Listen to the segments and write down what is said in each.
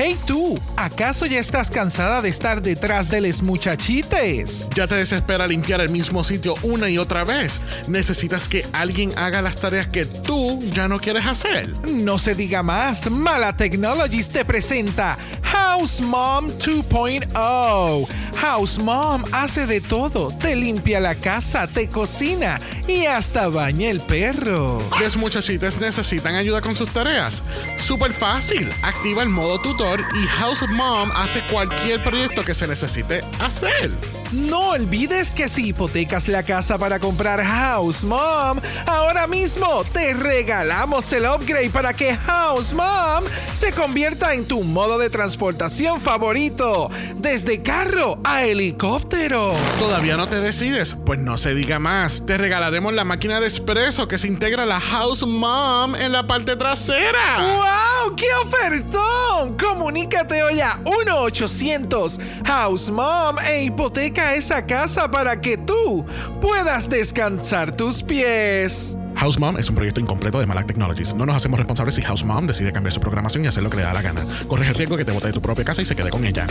Hey tú, ¿acaso ya estás cansada de estar detrás de los muchachites? Ya te desespera limpiar el mismo sitio una y otra vez. Necesitas que alguien haga las tareas que tú ya no quieres hacer. No se diga más, Mala Technologies te presenta House Mom 2.0. House Mom hace de todo, te limpia la casa, te cocina y hasta baña el perro. Los muchachitos necesitan ayuda con sus tareas. Súper fácil. Activa el modo y House Mom hace cualquier proyecto que se necesite hacer. No olvides que si hipotecas la casa para comprar House Mom, ahora mismo te regalamos el upgrade para que House Mom se convierta en tu modo de transportación favorito, desde carro a helicóptero. ¿Todavía no te decides? Pues no se diga más. Te regalaremos la máquina de espresso que se integra a la House Mom en la parte trasera. ¡Wow! ¡Qué ofertón! Comunícate hoy a 1-800 House Mom e hipoteca esa casa para que tú puedas descansar tus pies. House Mom es un proyecto incompleto de Malak Technologies. No nos hacemos responsables si House Mom decide cambiar su programación y hacer lo que le da la gana. Corres el riesgo que te bote de tu propia casa y se quede con ella.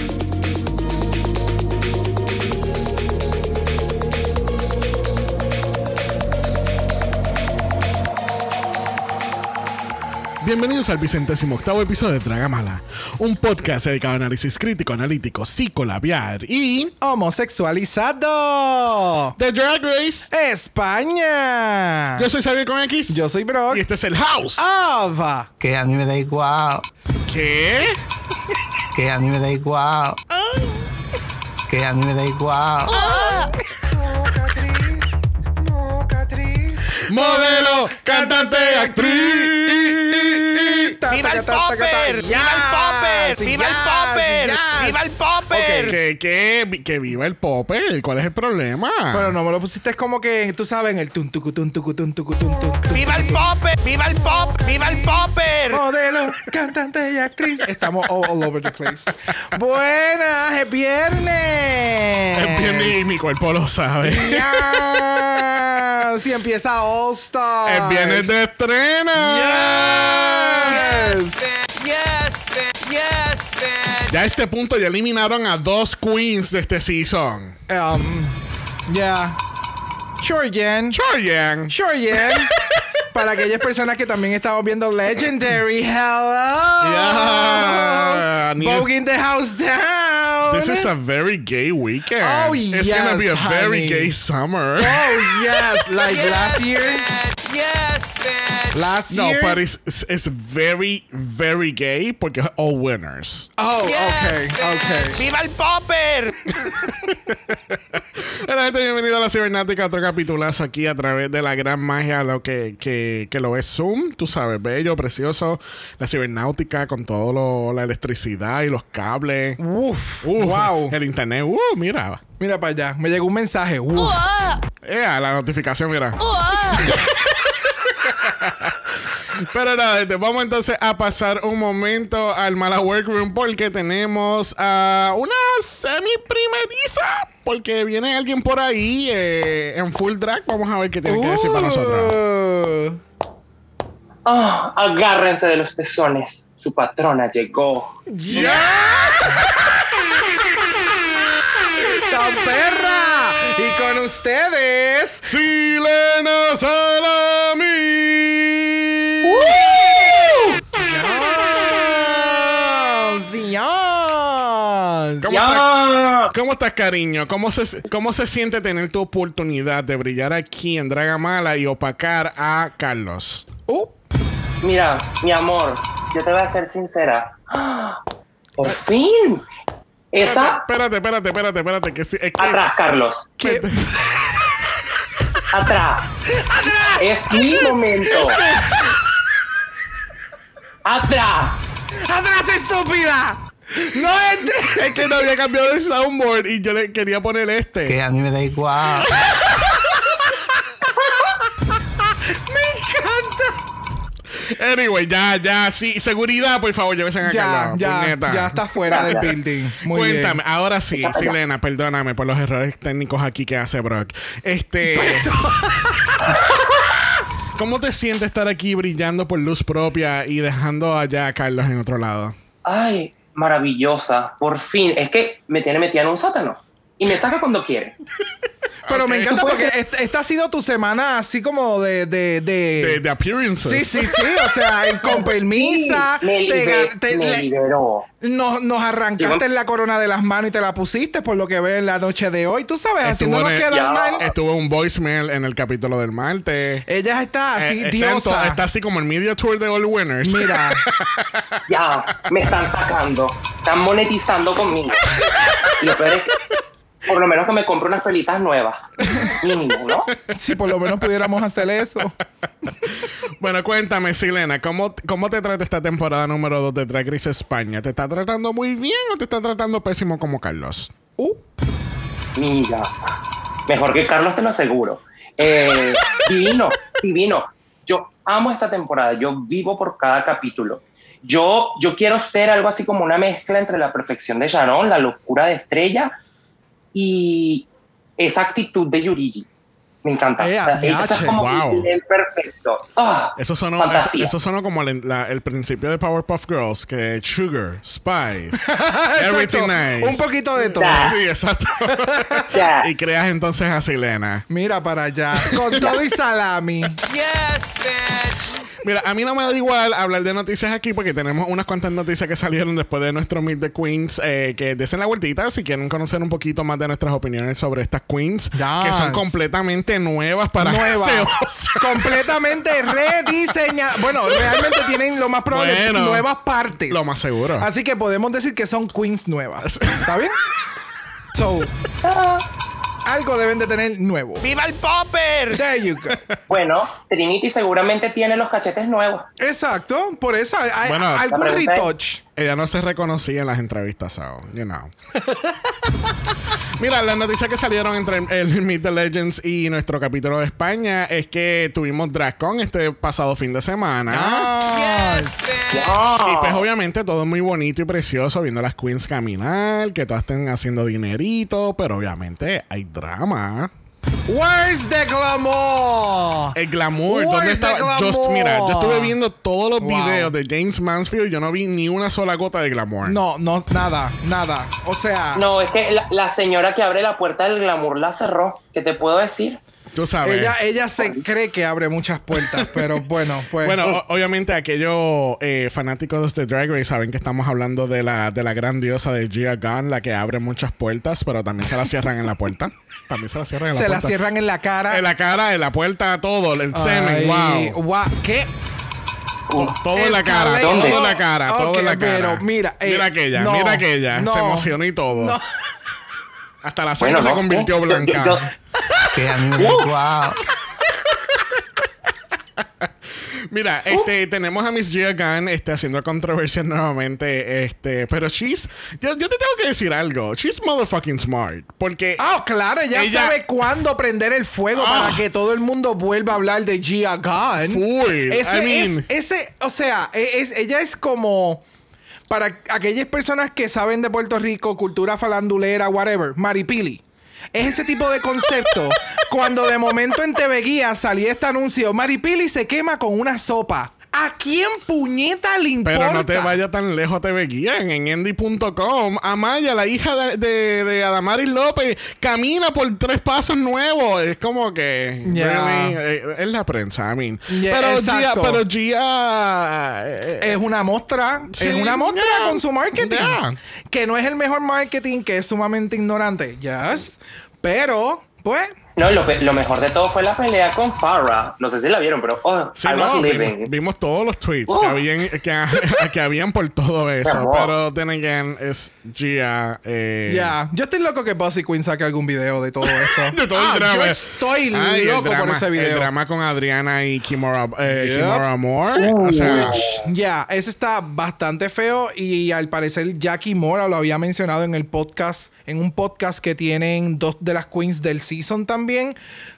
Bienvenidos al vicentésimo octavo episodio de Dragamala, un podcast dedicado a análisis crítico, analítico, psicolabiar y Homosexualizado. The Drag Race. España. Yo soy Xavier con X Yo soy Brock. y este es el House. Ava. Que a mí me da igual. ¿Qué? Que a mí me da igual. Que a mí me da igual. Modelo, cantante, actriz. ¡Viva el popper! ¡Viva el popper! ¡Viva el popper! Que, que, que viva el popper. ¿Cuál es el problema? Pero no me lo pusiste como que, tú sabes, en el tun tucu tun tucu tun tucu tun. ¡Viva el popper! ¡Viva el pop! ¡Viva el popper! Modelo, cantante y actriz. Estamos all, all over the place. Buenas, es viernes. es bien y mi cuerpo lo sabe. Ya. Si empieza All Stars. Es viernes de estreno. Yes. ¡Yes! ¡Yes! Ya a este punto ya eliminaron a dos queens de este season. Um, yeah. Sure, Jen. Sure, Yang. Sure, Jen. Para aquellas personas que también estamos viendo Legendary. Hello. Yeah. Vogue in the house down. This is a very gay weekend. Oh, It's gonna be a yes, very gay summer. Oh, yes. Like Yes, last year. Last No, year. but it's, it's, it's very, very gay porque es all winners. Oh, Yes, okay. Okay. ¡Viva el popper! Hola gente, bienvenido a la Cibernática, otro capitulazo aquí a través de la gran magia, lo que, que, que lo es Zoom, tú sabes, bello, precioso, la cibernáutica con todo lo, la electricidad y los cables. Uf. Uh, wow. El internet, uh, mira. Mira para allá. Me llegó un mensaje. Uf. Eh, la notificación, mira. Pero nada, gente, vamos entonces a pasar un momento al Mala Workroom porque tenemos a una semi primeriza. Porque viene alguien por ahí eh, en full drag. Vamos a ver qué tiene que decir para nosotros. Uh. Ah, agárrense de los pezones. Su patrona llegó. ¡Ya! ¡Tan perra! Y con ustedes. Silena Salami. ¿Cómo estás, cariño? ¿Cómo se, ¿Cómo se siente tener tu oportunidad de brillar aquí en Dragamala y opacar a Carlos? Uh, Mira, mi amor, yo te voy a ser sincera. ¡Ah! ¡Por fin! Esa... Espérate, espérate, espérate, espérate. Que, sí- es que, Atrás, Carlos. ¿qué? Atrás. Es mi momento. Atrás. ¡Atrás, estúpida! ¡No entres! Es que no había cambiado el soundboard y yo le quería poner este. Que a mí me da igual. Anyway, ya, ya, sí. Seguridad, por favor, llévesen a Ya, Carlos. ya, puñeta. ya está fuera del building. Muy Cuéntame, bien. ahora sí, Silena, perdóname por los errores técnicos aquí que hace Brock. Este. ¿Cómo te sientes estar aquí brillando por luz propia y dejando allá a Carlos en otro lado? Ay, maravillosa. Por fin. Es que me tiene metida en un sótano. Y me saca cuando quiere. Pero me encanta porque esta ha sido tu semana así como de... de, de- De, de appearances. Sí, sí, sí. O sea, en- con permisa. Sí, me, te liber- ga- te- me le- liberó. nos, nos arrancaste Llegó- la corona de las manos y te la pusiste por lo que ves en la noche de hoy. Tú sabes, Estuvo haciéndonos en el- quedar Ya. mal. Estuvo un voicemail en el capítulo del martes. Ella está así, Eh, está, en to- diosa. está así como el media tour de All Winners. Mira, Ya, me están sacando. Están monetizando conmigo. Y lo peor es que por lo menos que me compre unas pelitas nuevas. Mínimo, ¿no? si por lo menos pudiéramos hacer eso. Bueno, cuéntame, Silena, ¿cómo, ¿cómo te trata esta temporada número 2 de Drag Race España? ¿Te está tratando muy bien o te está tratando pésimo como Carlos? Uh, Mira, mejor que Carlos te lo aseguro. Eh, divino, divino. Yo amo esta temporada, yo vivo por cada capítulo. Yo, yo quiero ser algo así como una mezcla entre la perfección de Sharon, la locura de Estrella y esa actitud de Yurigi. Me encanta. Eh, O sea, ella es como wow. perfecto. Ah, Eso sonó, eso, eso sonó como el, la- el principio de Powerpuff Girls, que sugar, spice, everything nice. Un poquito de todo. Sí, exacto. Y creas entonces a Silena. Mira para allá. Con todo y salami. Yes, bitch. Mira, a mí no me da igual hablar de noticias aquí porque tenemos unas cuantas noticias que salieron después de nuestro Meet the Queens. eh, que desen la vueltita si quieren conocer un poquito más de nuestras opiniones sobre estas queens Yes. que son completamente nuevas para Nueva. Oscar. completamente rediseñada. Bueno, realmente tienen lo más probable Bueno, nuevas partes. Lo más seguro. Así que podemos decir que son queens nuevas. ¿Está bien? So, algo deben de tener nuevo. ¡Viva el popper! There you go. Bueno, Trinity seguramente tiene los cachetes nuevos. Exacto, por eso hay, hay Bueno, algún la pregunta es- retouch. Ella no se reconocía en las entrevistas, so, you know. Mira, las noticias que salieron entre el Meet the Legends y nuestro capítulo de España es que tuvimos DragCon este pasado fin de semana. Yes. Y pues obviamente todo muy bonito y precioso viendo a las queens caminar, que todas estén haciendo dinerito, pero obviamente hay drama. Where's the glamour? El glamour, ¿dónde Where's the estaba? Yo, glamour? mira, yo estuve viendo todos los Wow. videos de James Mansfield, yo no vi ni una sola gota de glamour. No, no, nada, nada. O sea, No, es que la, la señora que abre la puerta del glamour la cerró. ¿Qué te puedo decir? Tú sabes. ella, ella se cree que abre muchas puertas, pero bueno, pues. Bueno, o- obviamente aquellos eh, fanáticos de Drag Race saben que estamos hablando de la, de la gran diosa de Gia Gunn, la que abre muchas puertas, pero también se la cierran en la puerta. También se la cierran en la se la puerta. cierran en la cara. En la cara, en la puerta, todo, el semen, wow. ¿Qué? To- Todo en la cara, todo en la cara, todo en la cara. pero mira, eh, mira aquella, no, mira aquella, no, se emocionó y todo. no. Hasta la sangre Bueno, se no, convirtió blanca. yo- Que a Mira, este, tenemos a Miss Gia Gunn este, haciendo controversias nuevamente. Este, pero she's. Yo, yo te tengo que decir algo. She's motherfucking smart. Porque. Ah, claro, ella, Ella- sabe cuándo prender el fuego Ah. para que todo el mundo vuelva a hablar de Gia Gunn. Full. Ese I mean- es, ese, o sea, e- es, ella es como para aquellas personas que saben de Puerto Rico, cultura falandulera, whatever, Maripili. Es ese tipo de concepto. cuando de momento en TV Guía salía este anuncio, Maripili se quema con una sopa. ¿A quién puñeta le importa? Pero no te vayas tan lejos, te guían en endy.com. Amaya, la hija de, de, de Adamaris López, camina por tres pasos nuevos. Es como que. Ya. really, eh, es la prensa, I mean. Ya, pero, Gia, pero Gia. eh, es una muestra, Sí, es una muestra yeah, con su marketing. yeah. Que no es el mejor marketing, que es sumamente ignorante. Yes. Pero, pues, No, lo, pe- lo mejor de todo fue la pelea con Farrah. No sé si la vieron, pero oh, Sí, I was no, living. vimos, vimos todos los tweets Uh. que, habían, que, que habían por todo eso. Pero, then again, es Gia. Eh, ya. Yo estoy loco que Bossy Queen saque algún video de todo esto. De todo Ah, el drama. Yo estoy Ay, loco por drama- ese video. El drama con Adriana y Kimora, eh, Yep. Kimora Moore. o sea, Ya, ese está bastante feo y al parecer Jackie Mora lo había mencionado en el podcast, en un podcast que tienen dos de las queens del season también.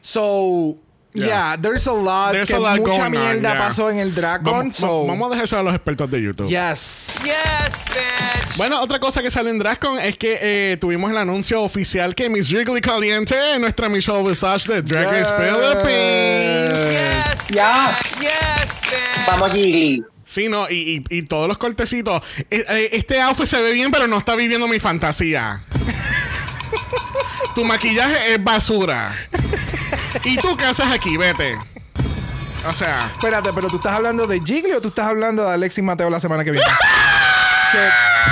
So, Yeah. yeah, there's a lot, There's que a lot mucha mierda yeah. pasó en el Dragon. vamos, so, vamos a dejárselo a los expertos de YouTube. yes. Yes, bitch. Bueno, otra cosa que salió en DragCon es que eh, tuvimos el anuncio oficial que Miss Jiggly Caliente, nuestra Michelle Visage de Drag Race Yes. Ya. Yes, bitch. Vamos, Gigli. Sí, no, y, y- y todos los cortecitos. Eh, eh, Este outfit se ve bien, pero no está viviendo mi fantasía. Tu maquillaje es basura. ¿Y tú qué haces aquí? Vete. O sea, Espérate, pero tú estás hablando de Jiggly o tú estás hablando de Alexis Mateo la semana que viene? ¿Qué,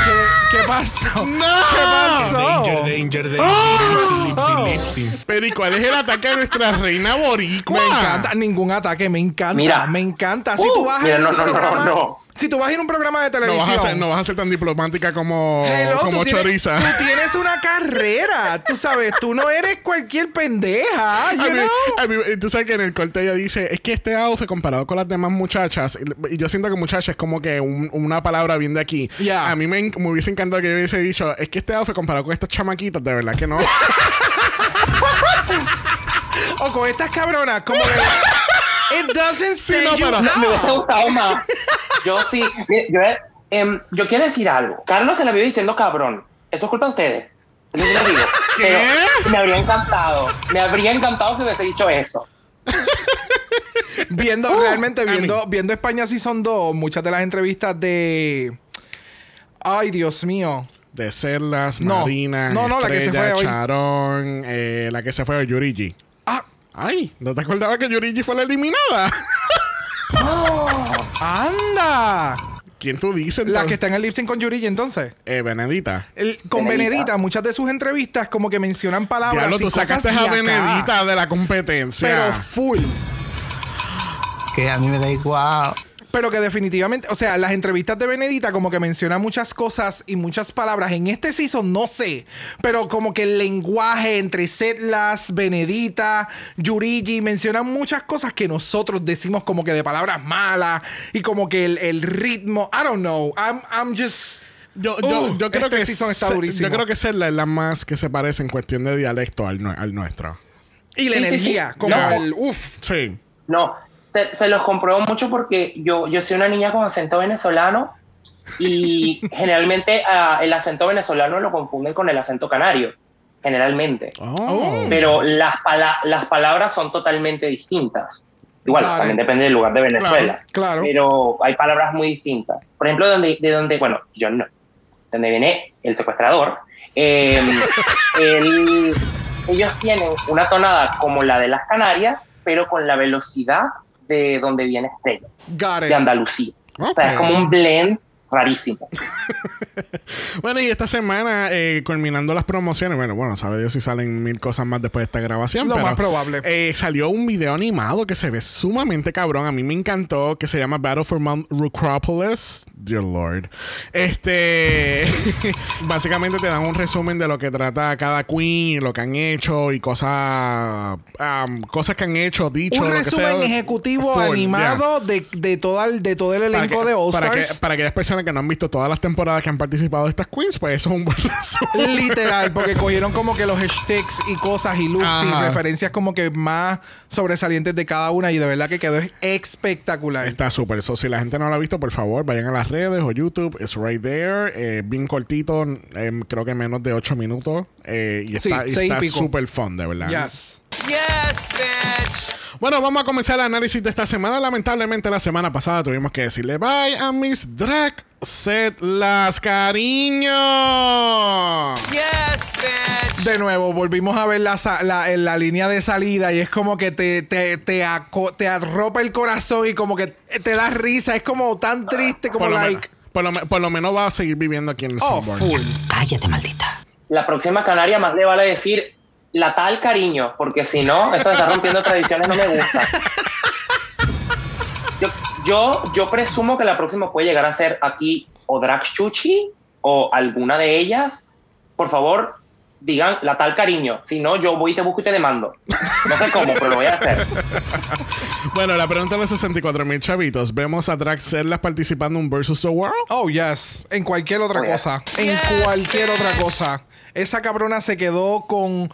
qué, qué pasó? ¡No! ¿Qué pasó? Danger, danger, danger. Oh. Lipsy, lipsy. pero ¿y cuál es el ataque a nuestra reina boricua? Me encanta, ningún ataque, me encanta, Mira. me encanta. Si Uh, tú vas a mira, no, no, no, programa, no. Si tú vas a ir a un programa de No televisión, vas, a ser, no vas a ser tan diplomática como, Hello, como tú tienes- Choriza. Tú tienes una carrera, tú sabes, tú no eres cualquier pendeja, you A mí- know? a mí- tú sabes que en el corte ella dice, es que este outfit comparado con las demás muchachas, y yo siento que muchacha es como que un- una palabra bien de aquí. Ya. A mí me, me hubiese encantado que yo hubiese dicho, es que este outfit comparado con estas chamaquitas, de verdad que no. O con estas cabronas, como que it doesn't stand no, you pero- Me hubiese gustado más. Yo sí. mire, Yo, em, yo quiero decir algo. Carlos se la vive diciendo cabrón. Eso es culpa de ustedes. Eso sí lo digo. ¿Qué? Pero me habría encantado. Me habría encantado que hubiese dicho eso. Viendo, Uh, realmente viendo, viendo España Season 2, muchas de las entrevistas de. Ay, Dios mío. De Cerlas, No. Marina, No, no, la que se fue hoy. Charón, eh, la que se fue Yurigi. Ah, Ay, ¿no te acordabas que Yurigi fue la eliminada? Anda. ¿Quién tú dices? La entonces? que está en el lip sync con Yurigi entonces. Eh, Benedita. El- con Benedita. Benedita, muchas de sus entrevistas como que mencionan palabras Diablo, y tú cosas sacaste a acá. Benedita de la competencia. Pero full. Que a mí me da igual. Pero que definitivamente, o sea, las entrevistas de Benedita como que menciona muchas cosas y muchas palabras. En este season no sé, pero como que el lenguaje entre Setlas, Benedita, Yurigi, mencionan muchas cosas que nosotros decimos como que de palabras malas y como que el, el ritmo, I don't know, I'm, I'm just... Yo, yo, Uh, yo creo este que season está durísimo. Yo creo que es la más que se parece en cuestión de dialecto al, al nuestro. Y la Sí, sí, energía, sí. como No. el uff. Sí. No, se, se los compruebo mucho porque yo, yo soy una niña con acento venezolano y generalmente ah, el acento venezolano lo confunden con el acento canario, generalmente. Oh. Pero las, pala- las palabras son totalmente distintas. Igual, Claro. también depende del lugar de Venezuela. claro. Pero hay palabras muy distintas. Por ejemplo, donde, de donde, bueno, yo no, donde viene el secuestrador, eh, el- ellos tienen una tonada como la de las Canarias, pero con la velocidad de donde viene Estrella, Got de. Andalucía. O Ok. sea, es como un blend rarísimo. Bueno, y esta semana, eh, culminando las promociones, bueno, bueno, sabe Dios si salen mil cosas más después de esta grabación. Lo pero, más probable. eh, salió un video animado que se ve sumamente cabrón. A mí me encantó, que se llama Battle for Mount Rucropolis. Dear Lord. Este. básicamente te dan un resumen de lo que trata cada queen, lo que han hecho y cosas. um, cosas que han hecho, dicho. Un lo que resumen sea. ejecutivo Full, animado de, de, toda el- de todo el Para elenco que- de All para, que- para aquellas personas que no han visto todas las temporadas que han participado de estas queens, pues eso es un buen resumen. Literal, porque cogieron como que los hashtags y cosas y looks Ajá. y referencias como que más sobresalientes de cada una y de verdad que quedó espectacular. Está súper. So, si la gente no lo ha visto, por favor, vayan a las redes o YouTube. It's right there. Eh, bien cortito. em, creo que menos de 8 minutos. Eh, y Sí, está pico. súper fun, de verdad. Yes. Yes, bitch. Bueno, vamos a comenzar el análisis de esta semana. Lamentablemente, la semana pasada tuvimos que decirle bye a Miss Drag Set Las Cariño. Yes, bitch. De nuevo, volvimos a ver la, la, en la línea de salida y es como que te, te, te, aco- te arropa el corazón y como que te da risa. Es como tan triste como Por like. por, lo, me- por lo menos va a seguir viviendo aquí en el Oh, full. Cállate, maldita. La próxima canaria más le vale decir la tal cariño, porque si no, esto de estar rompiendo tradiciones no me gusta. Yo, yo, yo presumo que la próxima puede llegar a ser aquí o Drag Chuchi o alguna de ellas. Por favor, digan la tal cariño. Si no, yo voy y te busco y te demando. No sé cómo, pero lo voy a hacer. Bueno, la pregunta de los 64 mil chavitos. ¿Vemos a Drag Setlas participando en Versus the World? Oh, yes. En cualquier otra Oh, cosa. En Yes, cualquier otra cosa. Esa cabrona se quedó con.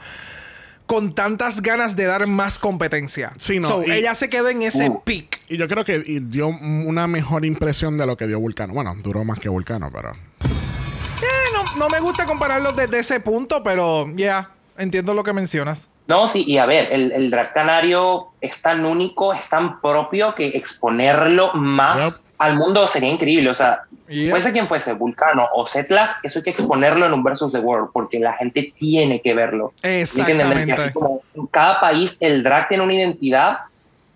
Con tantas ganas de dar más competencia. Sí, no, So, y- ella se quedó en ese Uh. peak. Y yo creo que y dio una mejor impresión de lo que dio Vulcano. Bueno, duró más que Vulcano, pero. Eh, no, no me gusta compararlo desde ese punto, pero ya, entiendo lo que mencionas. No, sí, y a ver, el, el drag canario es tan único, es tan propio que exponerlo más Yep. Al mundo sería increíble. O sea, Yep. fuese quien fuese, Vulcano o Setlas, eso hay que exponerlo en un versus the world, porque la gente tiene que verlo. Exactamente. así como en cada país el drag tiene una identidad.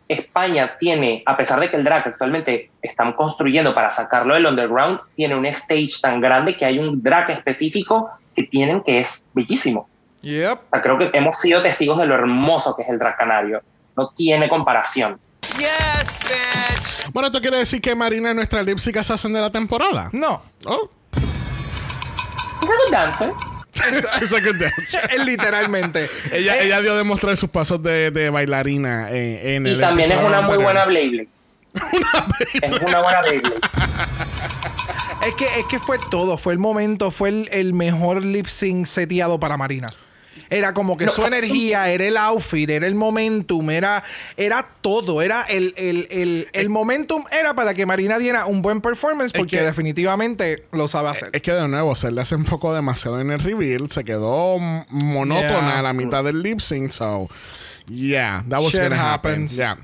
España tiene, a pesar de que el drag actualmente están construyendo para sacarlo del underground, tiene un stage tan grande que hay un drag específico que tienen que es bellísimo. Yep. O sea, creo que hemos sido testigos de lo hermoso que es el drag canario. No tiene comparación. Yes, bitch. Bueno, ¿esto quiere decir que Marina es nuestra lip sync assassin de la temporada? No. Oh. Es algo dancer. Good dance. Es Literalmente. ella, Eh, ella dio a demostrar sus pasos de, de bailarina en, en Y el también es una muy buena Beyblade. Es una buena Beyblade. Es que, es que fue todo, fue el momento, fue el, el mejor lip sync seteado para Marina. Era como que su energía, era el outfit, era el momentum, era, era todo, era el, el, el, el momentum era para que Marina diera un buen performance porque que- definitivamente lo sabe hacer. Es que de nuevo, se le enfocó demasiado en el reveal, se quedó monótona Yeah. a la mitad del lip sync, so yeah, that was Shit gonna happen. happens. Yeah.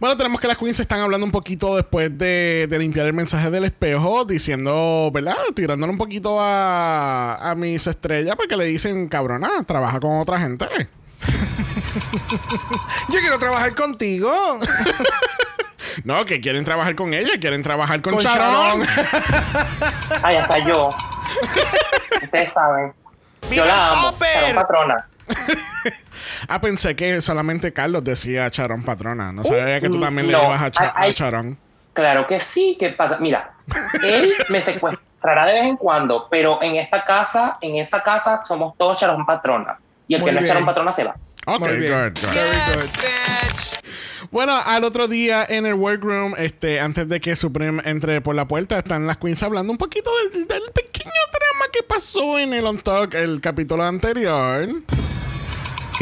Bueno, tenemos que las queens están hablando un poquito después de, de limpiar el mensaje del espejo, diciendo, ¿verdad? Tirándole un poquito a, a mis estrellas porque le dicen, cabrona, trabaja con otra gente. Yo quiero trabajar contigo. No, que quieren trabajar con ella, quieren trabajar con, Con Sharon. Ay, hasta yo. Ustedes saben. Yo ¡Viva la amo. Sharon Patrona. Ah, pensé que solamente Carlos decía Sharon Patrona. No sabía que tú también le no. ibas a, Cha- Ay, ay. a Sharon. Claro que sí. ¿Qué pasa? Mira, él me secuestrará de vez en cuando, pero en esta casa, en esta casa somos todos Sharon Patrona. Y el Muy que no es bien. Sharon Patrona se va. Ok, Muy bien. good, good. Yes, bitch. Bueno, al otro día en el workroom, este, antes de que Supreme entre por la puerta, están las queens hablando un poquito del, del pequeño drama que pasó en el On Talk, el capítulo anterior.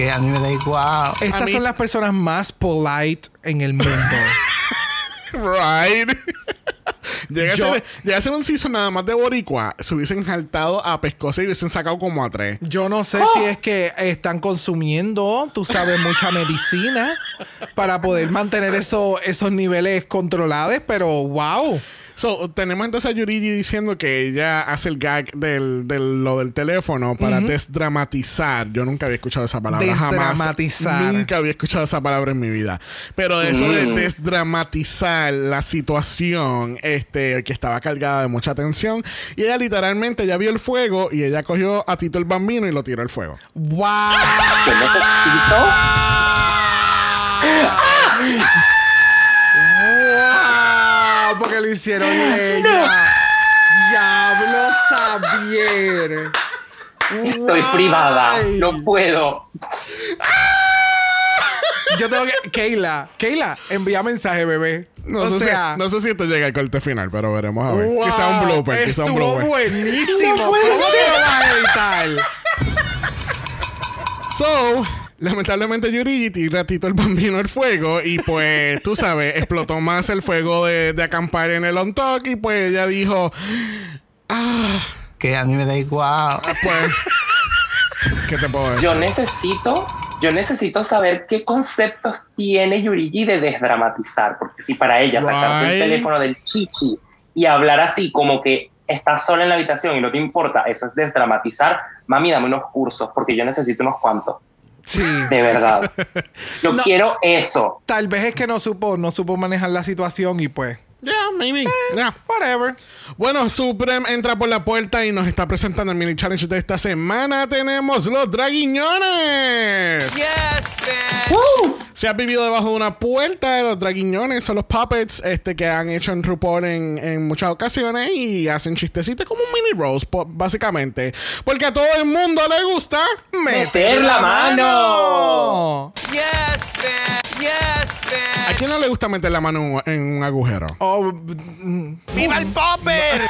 Que a mí me da igual. Estas mí- son las personas más polite en el mundo. Right. llega, Yo- a ser, llega a ser un season nada más de Boricua. Se hubiesen saltado a Pescosa y hubiesen sacado como a tres. Yo no sé si es que están consumiendo, tú sabes, mucha medicina para poder mantener eso- esos niveles controlados, pero wow. So, tenemos entonces a Yurigi diciendo que ella hace el gag del, del- lo del teléfono para desdramatizar. Yo nunca había escuchado esa palabra. Desdramatizar. Jamás. Nunca había escuchado esa palabra en mi vida. Pero eso de Mm. desdramatizar la situación este, que estaba cargada de mucha tensión. Y ella literalmente ya vio el fuego y ella cogió a Tito el Bambino y lo tiró al fuego. ¡Wow! hicieron leña. ¡Diablo Xavier! Estoy Guay. privada. No puedo. Yo tengo que. Keila, Keila, envía mensaje, bebé. No, o sé sea. si, no sé si esto llega al corte final, pero veremos a ver. wow, quizá un blooper, quizá un blooper. buenísimo. No ¿Cómo puede que lo vas a editar? So, lamentablemente Yurigi tira a Tito el Bambino al fuego y pues, tú sabes, explotó más el fuego de, de acampar en el on talk y pues ella dijo, Que a mí me da igual. pues, ¿qué te puedo decir? Yo necesito, yo necesito saber qué conceptos tiene Yurigi de desdramatizar, porque si para ella sacarse el teléfono del chichi y hablar así como que estás sola en la habitación y no te importa, eso es desdramatizar, mami, dame unos cursos, porque yo necesito unos cuantos, Sí. de verdad. Yo No. quiero eso. Tal vez es que no supo, no supo manejar la situación y pues. Yeah, maybe. Yeah. Whatever. Bueno, Supreme entra por la puerta y nos está presentando el mini challenge de esta semana. Tenemos los draguiñones. Yes, bitch. Se ha vivido debajo de una puerta. Los draguiñones son los puppets este, que han hecho en RuPaul en, en muchas ocasiones y hacen chistecitos como un mini rose, básicamente. Porque a todo el mundo le gusta. Meter la mano. Yes, bitch. Yes, ¿A bitch. quién no le gusta meter la mano en un- en un agujero? Oh, ¡Viva el popper!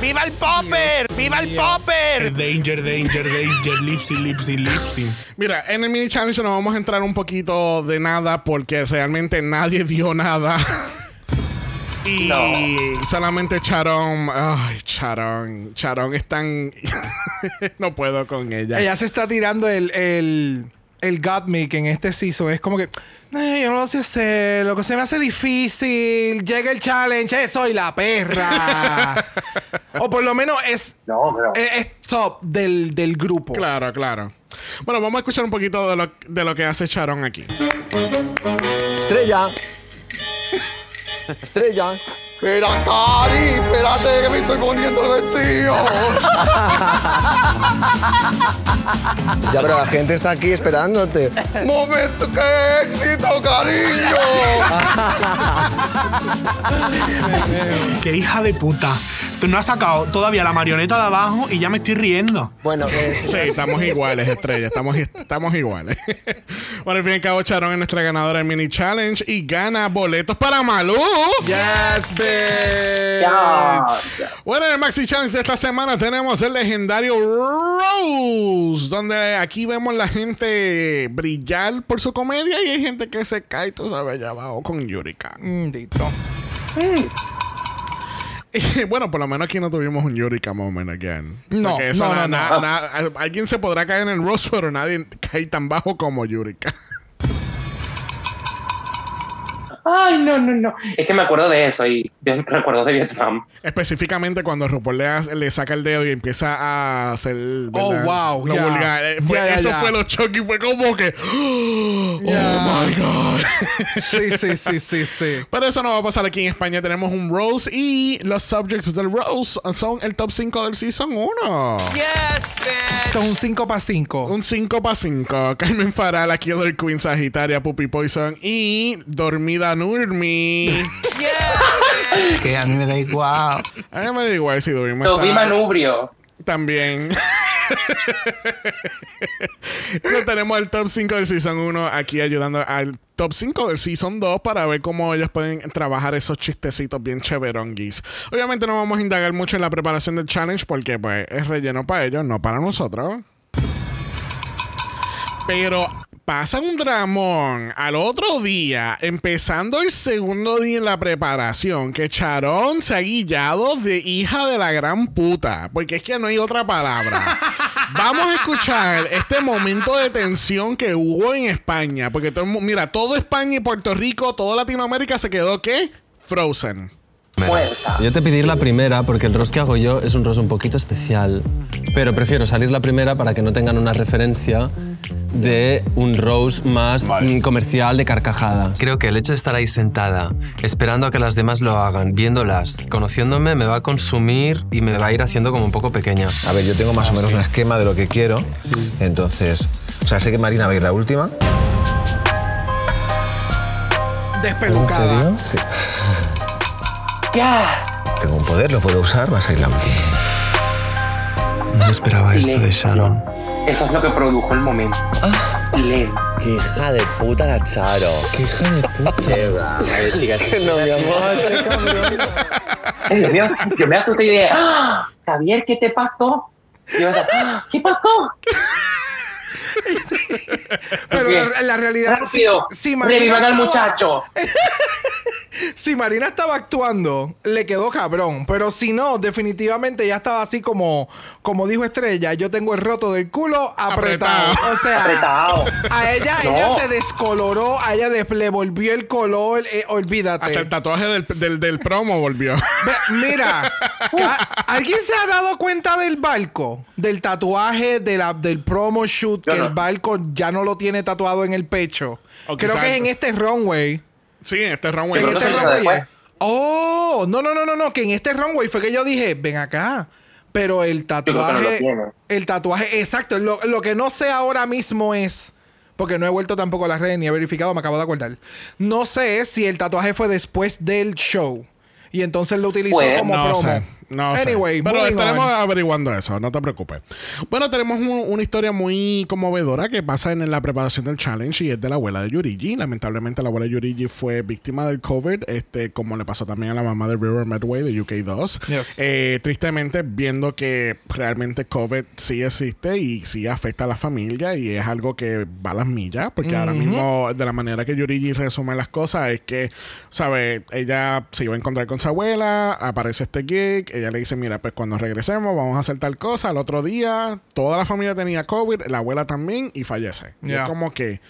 ¡Viva el popper! ¡Viva el popper! Danger, danger, danger. Lipsy, lipsy, lipsy. Mira, en el mini challenge nos vamos a entrar un poquito de nada porque realmente nadie dio nada. y No. solamente Charon. Ay, Charon. Charon es tan. no puedo con ella. ella se está tirando el, el, el Gottmik en este season es como que "Ay, yo no lo sé hacer, lo que se me hace difícil, llega el challenge, eh, soy la perra. o por lo menos es, No, pero. es, es top del, del grupo. Claro, claro. Bueno, vamos a escuchar un poquito de lo, de lo que hace Sharon aquí. Estrella. Estrella. Espera, Cari, espérate que me estoy poniendo el vestido. ya, pero la gente está aquí esperándote. ¡Momento, qué éxito, cariño! Qué hija de puta. Tú no has sacado todavía la marioneta de abajo y ya me estoy riendo. bueno, eh, Sí, estamos iguales, estrella. Estamos, estamos iguales. bueno, al fin y al cabo, Sharon es nuestra ganadora del mini challenge y gana boletos para Malú. Yes, bitch. Ya. Bueno, en el Maxi Challenge de esta semana tenemos el legendario Rose, donde aquí vemos la gente brillar por su comedia y hay gente que se cae, tú sabes, allá abajo con Yurika. Mm, dito. Y, bueno, por lo menos aquí no tuvimos un Yurika moment again. No, eso no, no, na- na- alguien se podrá caer en el Rose, pero nadie cae tan bajo como Yurika. Ay, no, no, no. Es que me acuerdo de eso y de recuerdos de Vietnam. Específicamente cuando RuPaul le, saca el dedo y empieza a hacer. Oh, wow, Lo vulgar. Eh, fue- eso fue lo shock y fue como que. Oh my God. Sí, sí, sí, sí, sí. Pero eso no va a pasar aquí en España. Tenemos un Rose y los subjects del Rose son el top 5 del Season 1. Esto es un 5 para 5. Un 5 para 5. Carmen Farah, la Killer Queen Sagitaria, Puppy Poison y Dormida Nurmi. Que a mí me da igual. A mí me da igual si Toby está... Manubrio. También. Entonces tenemos el top 5 del Season 1 aquí ayudando al top 5 del Season 2 para ver cómo ellos pueden trabajar esos chistecitos bien chéveronguis. Obviamente no vamos a indagar mucho en la preparación del challenge porque pues es relleno para ellos, no para nosotros. Pero pasa un dramón al otro día, empezando el segundo día en la preparación, que Charón se ha guillado de hija de la gran puta. Porque es que no hay otra palabra. Vamos a escuchar este momento de tensión que hubo en España. Porque todo mira, todo España y Puerto Rico, toda Latinoamérica se quedó ¿qué? Frozen. Muerta. Yo te pedí la primera porque el roast que hago yo es un roast un poquito especial. Pero prefiero salir la primera para que no tengan una referencia de un roast más comercial de carcajada. Creo que el hecho de estar ahí sentada, esperando a que las demás lo hagan, viéndolas, conociéndome, me va a consumir y me va a ir haciendo como un poco pequeña. A ver, yo tengo más o menos un esquema de lo que quiero. Entonces, o sea, sé que Marina va a ir la última. ¿En Despelucada. serio? Sí. Ya. Tengo un poder, lo puedo usar, vas a ir la última. No me esperaba esto de Sharon. Eso es lo que produjo el momento. Silencio. Qué hija de puta la Charo. ¡Qué hija de puta! A ver, chicas. no, mi amor. Ay, Dios mío, yo me asusté y dije, ¡Ah! Javier, ¿qué te pasó? Y yo, "Ah, ¿qué pasó? Pero la, la realidad. Rápido, si Marina revivan al muchacho. Si Marina estaba actuando, le quedó cabrón. Pero si no, definitivamente ya estaba así como, como dijo Estrella. Yo tengo el roto del culo apretado. Apretado. O sea, Apretado. a ella, No. ella se descoloró, a ella le volvió el color. eh, olvídate. Hasta el tatuaje del, del, del promo volvió. Mira, ¿alguien se ha dado cuenta del barco? Del tatuaje de la, del promo shoot, Yo que no. el barco ya no lo tiene tatuado en el pecho. O Creo quizás- que es en este runway. Sí, en este runway. En este runway. Oh, no, no, no, no, no, que en este runway fue que yo dije, ven acá. Pero el tatuaje, el tatuaje, exacto. Lo, lo que no sé ahora mismo es, porque no he vuelto tampoco a las redes ni he verificado, me acabo de acordar. No sé si el tatuaje fue después del show. Y entonces lo utilizó Puede. como no promo. sé. No sé. anyway, pero moving estaremos on. averiguando eso, no te preocupes. Bueno, tenemos un- una historia muy conmovedora que pasa en la preparación del challenge y es de la abuela de Yurigi. Lamentablemente la abuela de Yurigi fue víctima del COVID, este, como le pasó también a la mamá de River Medway de UK2. Yes. Eh, tristemente, viendo que realmente COVID sí existe y sí afecta a la familia y es algo que va a las millas, porque ahora mismo, de la manera que Yurigi resume las cosas, es que, ¿sabes? Ella se iba a encontrar con su abuela, aparece este gig, ella le dice, mira, pues cuando regresemos vamos a hacer tal cosa. Al otro día, toda la familia tenía COVID, la abuela también, y fallece. Y es como que,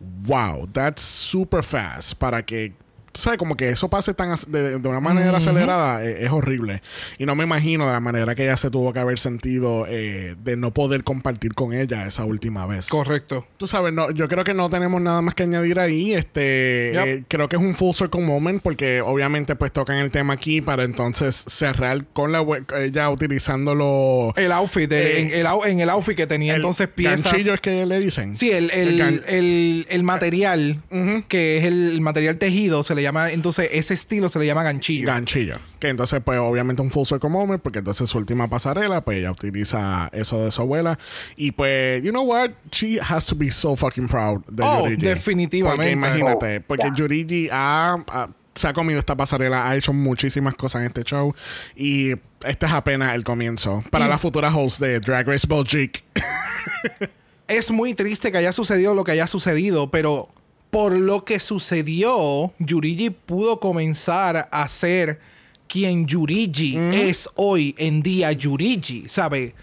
wow, that's super fast. Para que, sabes, como que eso pase tan de, de una manera acelerada, eh, es horrible. Y no me imagino de la manera que ella se tuvo que haber sentido eh, de no poder compartir con ella esa última vez. Correcto. Tú sabes, no, yo creo que no tenemos nada más que añadir ahí. Este, Yep. eh, creo que es un full circle moment porque obviamente pues tocan el tema aquí para entonces cerrar con la ella utilizándolo El outfit, el- Eh, en, el, en el outfit que tenía el entonces piezas. es que le dicen. Sí, el, el, El el- material, que es el, el material tejido, se le llama, entonces ese estilo se le llama ganchillo. ganchillo. Que entonces, pues, obviamente un full circle moment, porque entonces su última pasarela, pues ella utiliza eso de su abuela. Y pues, you know what? She has to be so fucking proud de Oh, Yurigi. definitivamente. Porque imagínate, Oh, porque yeah. Yurigi ha, ha- se ha comido esta pasarela, ha hecho muchísimas cosas en este show. Y este es apenas el comienzo para Y- la futura host de Drag Race Belgique. Es muy triste que haya sucedido lo que haya sucedido, pero por lo que sucedió, Yurigi pudo comenzar a ser quien Yurigi es hoy en día Yurigi, ¿sabe?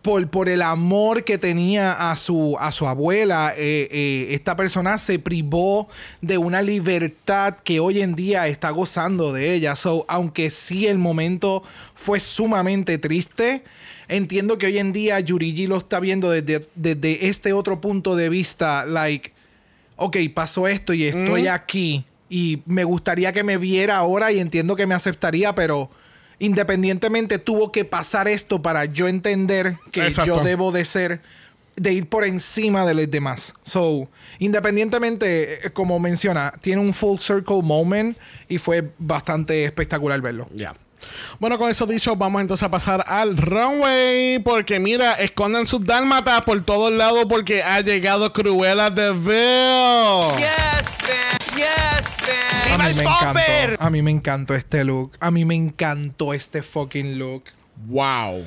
Por, por el amor que tenía a su, a su abuela, eh, eh, esta persona se privó de una libertad que hoy en día está gozando de ella. So, aunque sí el momento fue sumamente triste, entiendo que hoy en día Yurigi lo está viendo desde, desde este otro punto de vista, like, ok, pasó esto y estoy aquí y me gustaría que me viera ahora y entiendo que me aceptaría, pero independientemente tuvo que pasar esto para yo entender que Exacto. yo debo de ser de ir por encima de los demás. So, independientemente, eh, como menciona, tiene un full circle moment y fue bastante espectacular verlo. Ya. Bueno, con eso dicho, vamos entonces a pasar al runway. Porque mira, escondan sus dálmatas por todos lados porque ha llegado Cruella de Vil. Yes, man. Yes, man. A ¡Viva mí el me encantó. A mí me encantó este look. A mí me encantó este fucking look. Wow.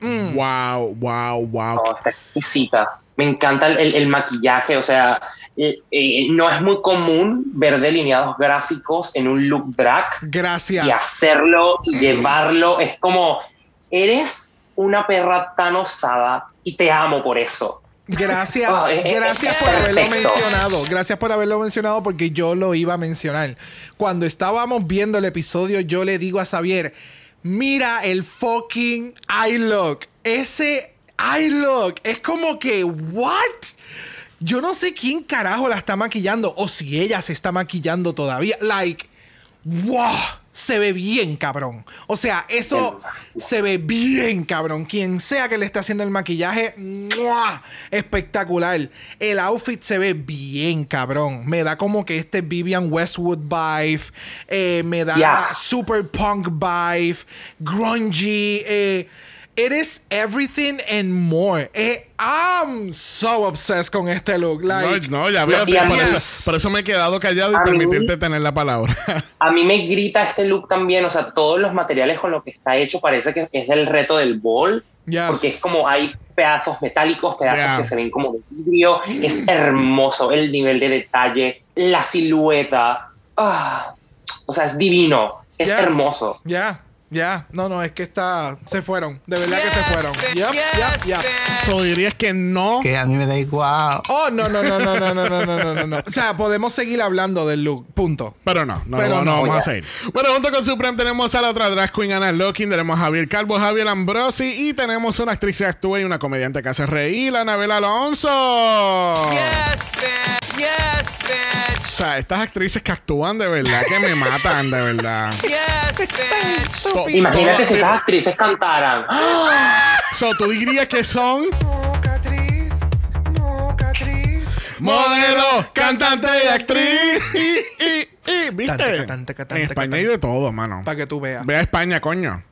Mm. Wow, wow, wow. Oh, está exquisita. Me encanta el, maquillaje, o sea, eh, eh, no es muy común ver delineados gráficos en un look drag Gracias. y hacerlo y llevarlo. Es como, eres una perra tan osada y te amo por eso. Gracias, Ah, gracias por haberlo mencionado. Gracias por haberlo mencionado porque yo lo iba a mencionar. Cuando estábamos viendo el episodio, yo le digo a Xavier, mira el fucking eye look. Ese eye look es como que, ¿what? Yo no sé quién carajo la está maquillando o si ella se está maquillando todavía. Like, wow, se ve bien, cabrón. O sea, eso se ve bien, cabrón. Quien sea que le esté haciendo el maquillaje, ¡mua! espectacular. El outfit se ve bien, cabrón. Me da como que este Vivian Westwood vibe. eh, me da Yeah. super punk vibe. Grungy. Eh, It is everything and more. Eh, I'm so obsessed con este look. No, Like, no, ya No, veo. y a mí- Por, eso, por eso me he quedado callado y A mí- permitirte tener la palabra. A mí me grita este look también, o sea, todos los materiales con los que está hecho parece que es del reto del bol, Yes. porque es como hay pedazos metálicos, pedazos Yeah. que se ven como de vidrio, es hermoso el nivel de detalle, la silueta, ah, o sea, es divino, es Yeah. hermoso. Ya, ya. No, no, es que está. Se fueron. De verdad que se fueron. Yep, yep. Tú dirías que no. Que a mí me da igual. Oh, no, no, no, no, no, no, no, no, no, no. O sea, podemos seguir hablando del look. Punto. Pero no, no, Pero no, no no, vamos ya. a seguir. Bueno, junto con Supreme tenemos a la otra drag queen, Ana Locking, tenemos a Javier Calvo, Javier Ambrosi y tenemos una actriz que actúa y una comediante que hace reír, Anabel Alonso. Yes, man. Yes, bitch. O sea, estas actrices que actúan de verdad que me matan, de verdad. Yes, bitch. Imagínate si esas actrices cantaran. So, tú dirías que son modelo, cantante y actriz. Y, y, y, ¿viste? Cante, cante, cante, en España hay de todo, mano. Para que tú veas. Ve a España, coño.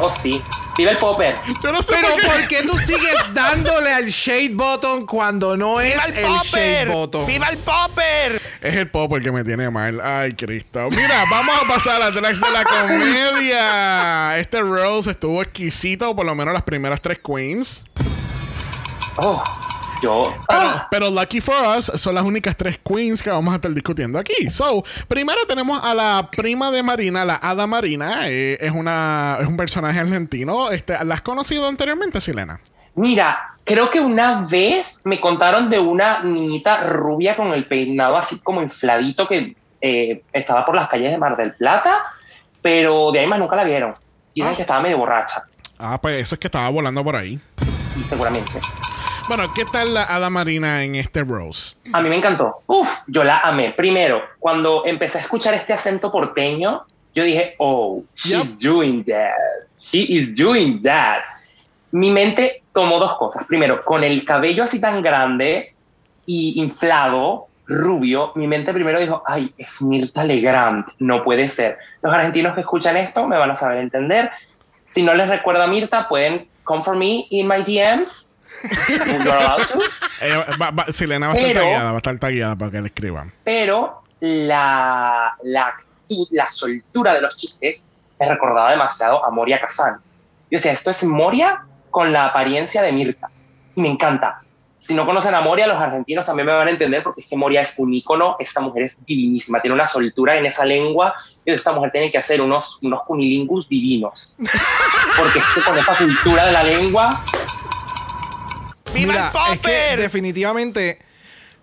Oh, sí. Viva el popper. Yo no sé Pero por qué. ¿por qué tú sigues dándole al shade button cuando no es ¡Viva el, el shade popper! button? ¡Viva el popper! Es el pop el que me tiene mal. Ay, Cristo. Mira, vamos a pasar a drags de la comedia. Este Rose estuvo exquisito, por lo menos las primeras tres queens. Oh, Yo. ah, Pero Lucky for Us son las únicas tres queens que vamos a estar discutiendo aquí. So, primero tenemos a la prima de Marina, la Hada Marina. Eh, es, una, es un personaje argentino. Este, ¿La has conocido anteriormente, Silena? Mira, creo que una vez me contaron de una niñita rubia con el peinado así como infladito que eh, estaba por las calles de Mar del Plata, pero de ahí más nunca la vieron. Dicen que estaba medio borracha, Ah, pues eso es que estaba volando por ahí. seguramente. Bueno, ¿qué tal la Hada Marina en este Rose? A mí me encantó. Uf, yo la amé. Primero, cuando empecé a escuchar este acento porteño, yo dije, oh, she's doing that. She is doing that. Mi mente tomó dos cosas. Primero, con el cabello así tan grande y inflado, rubio, mi mente primero dijo, ay, es Mirta Legrand, no puede ser. Los argentinos que escuchan esto me van a saber entender. Si no les recuerda a Mirta, pueden come for me in my DMs. Ella va- va- Silena va a estar tagueada, va a estar tagueada para que le escriban. pero la, la actitud, la soltura de los chistes me recordaba demasiado a Moria Kazan. Yo decía, esto es Moria con la apariencia de Mirta. Y me encanta. Si no conocen a Moria, los argentinos también me van a entender porque es que Moria es un ícono, esta mujer es divinísima, tiene una soltura en esa lengua y esta mujer tiene que hacer unos, unos cunilingus divinos. Porque es que con esa cultura de la lengua, Mira, es que definitivamente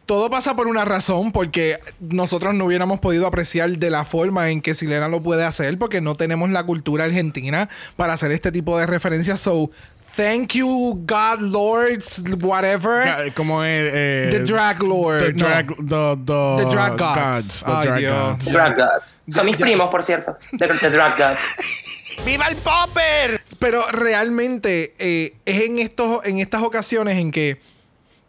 todo pasa por una razón, porque nosotros no hubiéramos podido apreciar de la forma en que Silena lo puede hacer, porque no tenemos la cultura argentina para hacer este tipo de referencias. So, thank you, God Lords, whatever. Como es. eh, The Drag Lord, The no. Drag, the, the, The Drag Gods. the Ay, Drag Dios. Gods. Drag Gods. Son mis primos, por cierto, de, de Drag Gods. ¡Viva el popper! Pero realmente eh, es en, estos, en estas ocasiones en que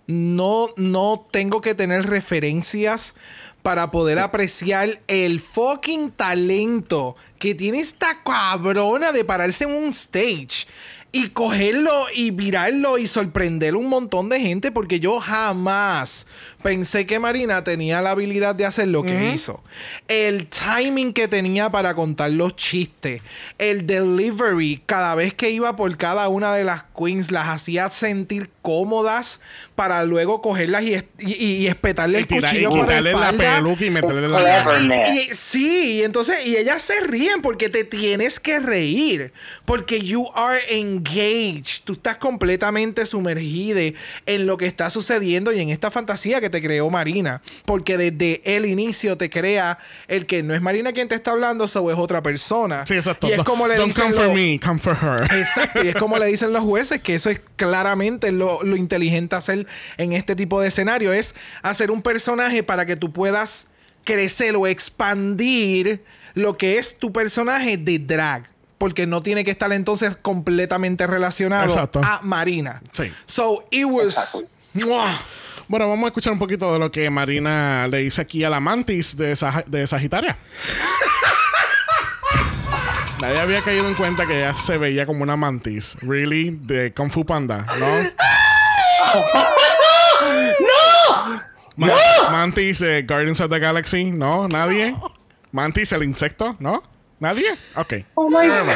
no, no tengo que tener referencias para poder apreciar el fucking talento que tiene esta cabrona de pararse en un stage y cogerlo y virarlo y sorprender un montón de gente porque yo jamás pensé que Marina tenía la habilidad de hacer lo que hizo. El timing que tenía para contar los chistes, el delivery, cada vez que iba por cada una de las queens, las hacía sentir cómodas para luego cogerlas y, y, y espetarle Y el tira- y cuchillo por la quitarle la espalda. peluca y meterle la Cleverness. Y, y- sí, y entonces, y ellas se ríen porque te tienes que reír. Porque you are engaged. Tú estás completamente sumergida en lo que está sucediendo y en esta fantasía que te creó Marina. Porque desde el inicio te crea el que no es Marina quien te está hablando, so es otra persona. Sí, exacto. Y es como le Don't dicen come for los- me, come for her. Exacto, y es como le dicen los jueces que eso es claramente lo, lo inteligente hacer en este tipo de escenario, es hacer un personaje para que tú puedas crecer o expandir lo que es tu personaje de drag. Porque no tiene que estar entonces completamente relacionado Exacto. a Marina. Sí. So, it was... Bueno, vamos a escuchar un poquito de lo que Marina le dice aquí a la mantis de, Sag- de Sagitaria. Nadie había caído en cuenta que ella se veía como una mantis. Really? De Kung Fu Panda, ¿no? ¡No! Ma- Mantis, eh, Guardians of the Galaxy, ¿no? ¿Nadie? Mantis, el insecto, ¿no? ¿Nadie? Ok. Oh my God.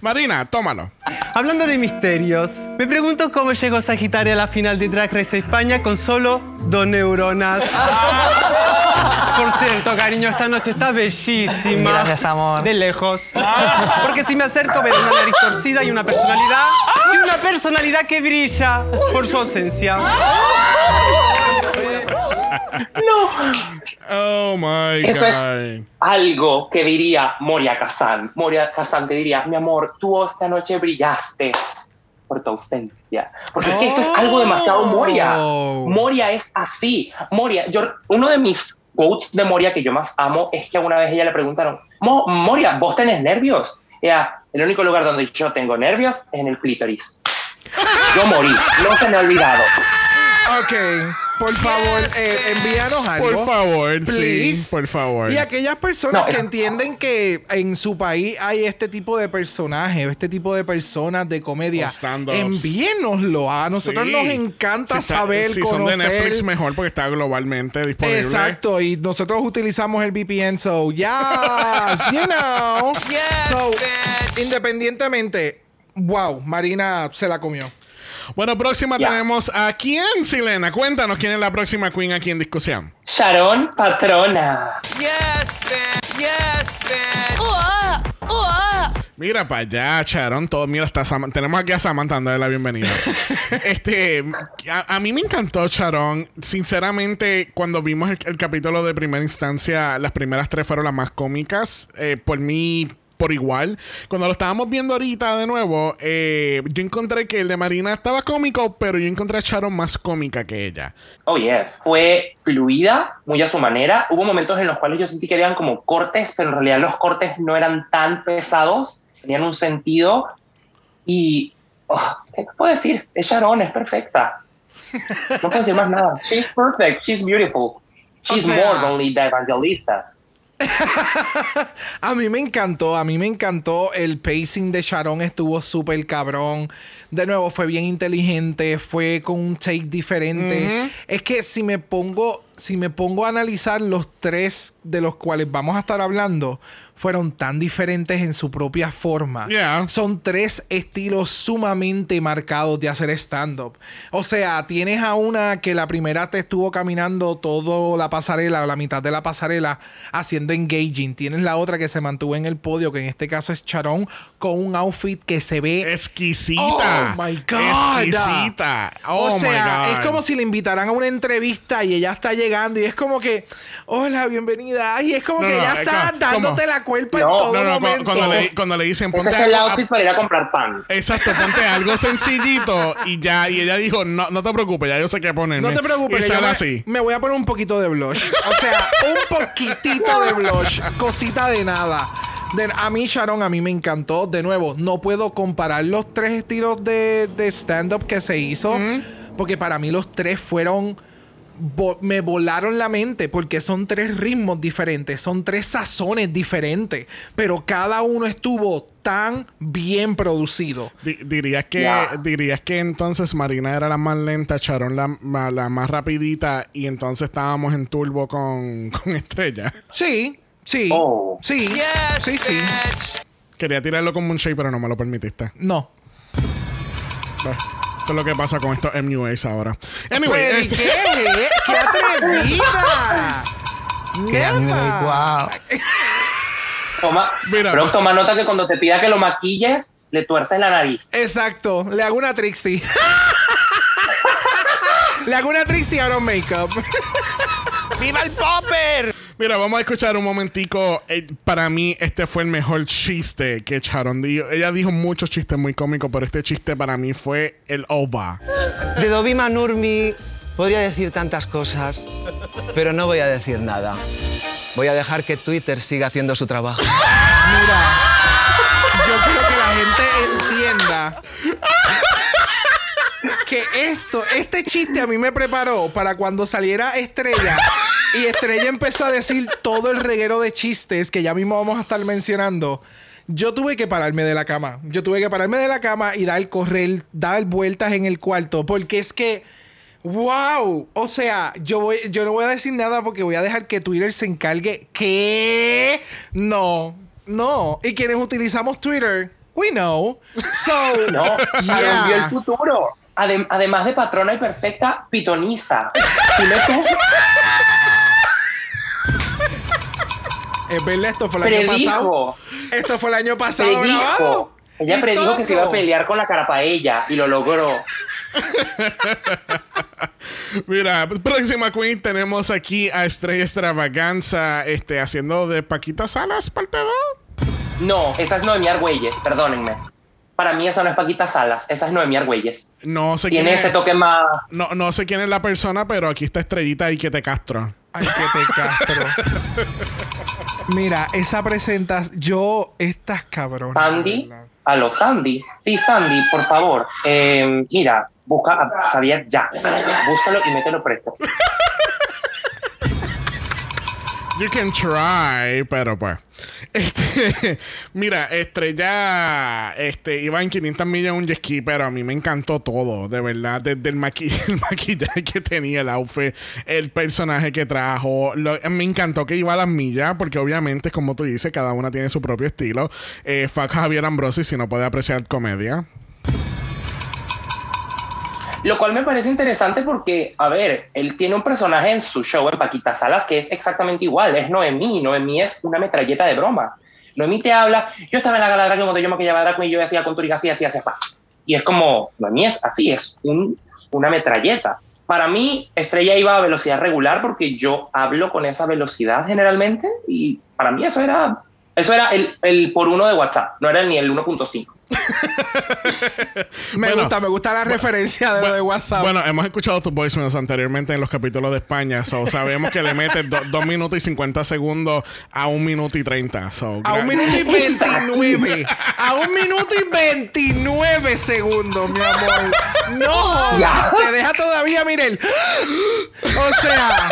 Marina, tómalo. Hablando de misterios, me pregunto cómo llegó Sagitaria a la final de Drag Race España con solo dos neuronas. Por cierto, cariño, esta noche está bellísima. Gracias, amor. De lejos. Porque si me acerco veré una nariz torcida y una personalidad. Y una personalidad que brilla por su ausencia. Oh my Eso God. es algo que diría Moria Kazan. Moria Kazan te diría, mi amor, tú esta noche brillaste por tu ausencia. Porque es que eso es algo demasiado Moria. Moria es así. Moria, yo, uno de mis quotes de Moria que yo más amo es que una vez ella le preguntaron, "Mo- Moria, ¿vos tenés nervios? Ella, el único lugar donde yo tengo nervios es en el clítoris. Yo morí, no se me ha olvidado. Ok, por favor, eh, envíanos algo. Por favor, Please. sí, por favor. Y aquellas personas No, que entienden que en su país hay este tipo de personajes, este tipo de personas de comedia, envíenoslo. A nosotros Sí. nos encanta Si está- saber, Si conocer. son de Netflix, mejor porque está globalmente disponible. Exacto, y nosotros utilizamos el VPN, so yes, you know. so, independientemente, wow, Marina se la comió. Bueno, próxima tenemos a quién, Silena. Cuéntanos quién es la próxima queen aquí en discusión. Sharon Patrona. Yes, man. Yes, man. Mira para allá, Sharon. Todo, mira, está Sam- tenemos aquí a Samantha dándole la bienvenida. este, a, a mí me encantó Sharon. Sinceramente, cuando vimos el, el capítulo de primera instancia, las primeras tres fueron las más cómicas. Eh, por mí, por igual. Cuando lo estábamos viendo ahorita de nuevo, eh, yo encontré que el de Marina estaba cómico, pero yo encontré a Sharon más cómica que ella. Oh, yes. Fue fluida, muy a su manera. Hubo momentos en los cuales yo sentí que eran como cortes, pero en realidad los cortes no eran tan pesados, tenían un sentido. Y, oh, ¿qué te puedo decir? Es Sharon, es perfecta. No puedo decir más nada. She's perfect, she's beautiful. She's sea- more than Evangelista. A mí me encantó, a mí me encantó. El pacing de Sharon estuvo súper cabrón. De nuevo, fue bien inteligente, fue con un take diferente. Es que si me pongo, si me pongo a analizar los tres de los cuales vamos a estar hablando, fueron tan diferentes en su propia forma. Yeah. Son tres estilos sumamente marcados de hacer stand-up. O sea, tienes a una que la primera te estuvo caminando toda la pasarela o la mitad de la pasarela haciendo engaging. Tienes la otra que se mantuvo en el podio, que en este caso es Charon, con un outfit que se ve Exquisita. Oh my God. Exquisita. Oh o sea, my God. es como si le invitaran a una entrevista y ella está llegando y es como que, hola, bienvenida. Y es como No, que no, ella es está como- dándote ¿cómo? la cuerpa No, en todo No, no, momento. cuando, le, cuando le dicen Ese ponte es el algo- outfit para ir a comprar pan. Exacto, ponte algo sencillito y ya, y ella dijo, no, no te preocupes, ya yo sé qué ponerme. No te preocupes, Y yo me, así. me voy a poner un poquito de blush. O sea, un poquitito de blush. Cosita de nada. De- a mí, Sharon, a mí me encantó. De nuevo, no puedo comparar los tres estilos de, de stand-up que se hizo. Porque para mí los tres fueron... vo- me volaron la mente porque son tres ritmos diferentes, son tres sazones diferentes, pero cada uno estuvo tan bien producido. Di- dirías que dirías que entonces Marina era la más lenta, Charon la, la más rapidita y entonces estábamos en turbo con, con Estrella. Sí, sí, Oh. sí, Yes, sí, sí. Quería tirarlo con Moonshade, pero no me lo permitiste. No. Esto es lo que pasa con estos MUAs ahora. Anyway, Pero, ¿y este- qué? ¡Qué atrevida! Neta. igual. Toma, Mira, pero pues- toma nota que cuando te pida que lo maquilles, le tuerces la nariz. Exacto. Le hago una Trixie. Le hago una Trixie out of makeup. ¡Viva el popper! Mira, vamos a escuchar un momentico. Eh, para mí, este fue el mejor chiste que Charon dijo. Ella dijo muchos chistes muy cómicos, pero este chiste para mí fue el OVA. De Dovima Nurmi podría decir tantas cosas, pero no voy a decir nada. Voy a dejar que Twitter siga haciendo su trabajo. Mira, yo quiero que la gente entienda que esto, este chiste a mí me preparó para cuando saliera Estrella y Estrella empezó a decir todo el reguero de chistes que ya mismo vamos a estar mencionando. Yo tuve que pararme de la cama. Yo tuve que pararme de la cama y dar correr, dar vueltas en el cuarto. Porque es que, wow. O sea, yo, voy, yo no voy a decir nada porque voy a dejar que Twitter se encargue. ¿Qué? No, no. Y quienes utilizamos Twitter, we know. So, No, yeah. El futuro. Adem- además de patrona y perfecta, pitoniza. No es como- Es verdad, esto fue el año pasado. Esto fue el año pasado grabado. predijo. Ella predijo que se iba a pelear con la carapaella y lo logró. Mira, próxima queen tenemos aquí a Estrella Extravaganza este, haciendo de Paquita Salas, parte 2. No, esa es Noemí Argüelles, perdónenme. Para mí esa no es Paquita Salas, esa es Noemí Argüelles. No sé quién es. ese toque más... No, no sé quién es la persona, pero aquí está Estrellita y que te castro. Ay, que te castro. Mira, esa presentación. Yo, estas cabronas. Sandy, de verdad. a los Sandy. Sí, Sandy, por favor. Eh, mira, busca a Xavier ya. Búscalo y mételo presto. You can try, pero pues. Este, mira, Estrella este, iba en 500 millas un jet ski, pero a mí me encantó todo, de verdad. Desde el, el maquillaje que tenía, el outfit, el personaje que trajo. lo- me encantó que iba a las millas, porque obviamente, como tú dices, cada una tiene su propio estilo. Eh, fuck Javier Ambrosi si no puede apreciar comedia. Lo cual me parece interesante porque, a ver, él tiene un personaje en su show en Paquita Salas que es exactamente igual, es Noemí. Noemí es una metralleta de broma. Noemí te habla, yo estaba en la gala Drag cuando yo me quedaba Drag y yo hacía con así, así, así, así. Y es como, Noemí es así, es un, una metralleta. Para mí, Estrella iba a velocidad regular porque yo hablo con esa velocidad generalmente y para mí eso era, eso era el, el por uno de WhatsApp, no era ni el 1.5. me gusta, me gusta la referencia de lo de WhatsApp. Bueno, hemos escuchado tus voicemails anteriormente en los capítulos de España. So, sabemos que le metes 2 minutos y 50 segundos a un minuto y 30. a un minuto y 29. a un minuto y 29 segundos, mi amor. No, te deja todavía, miren. o sea.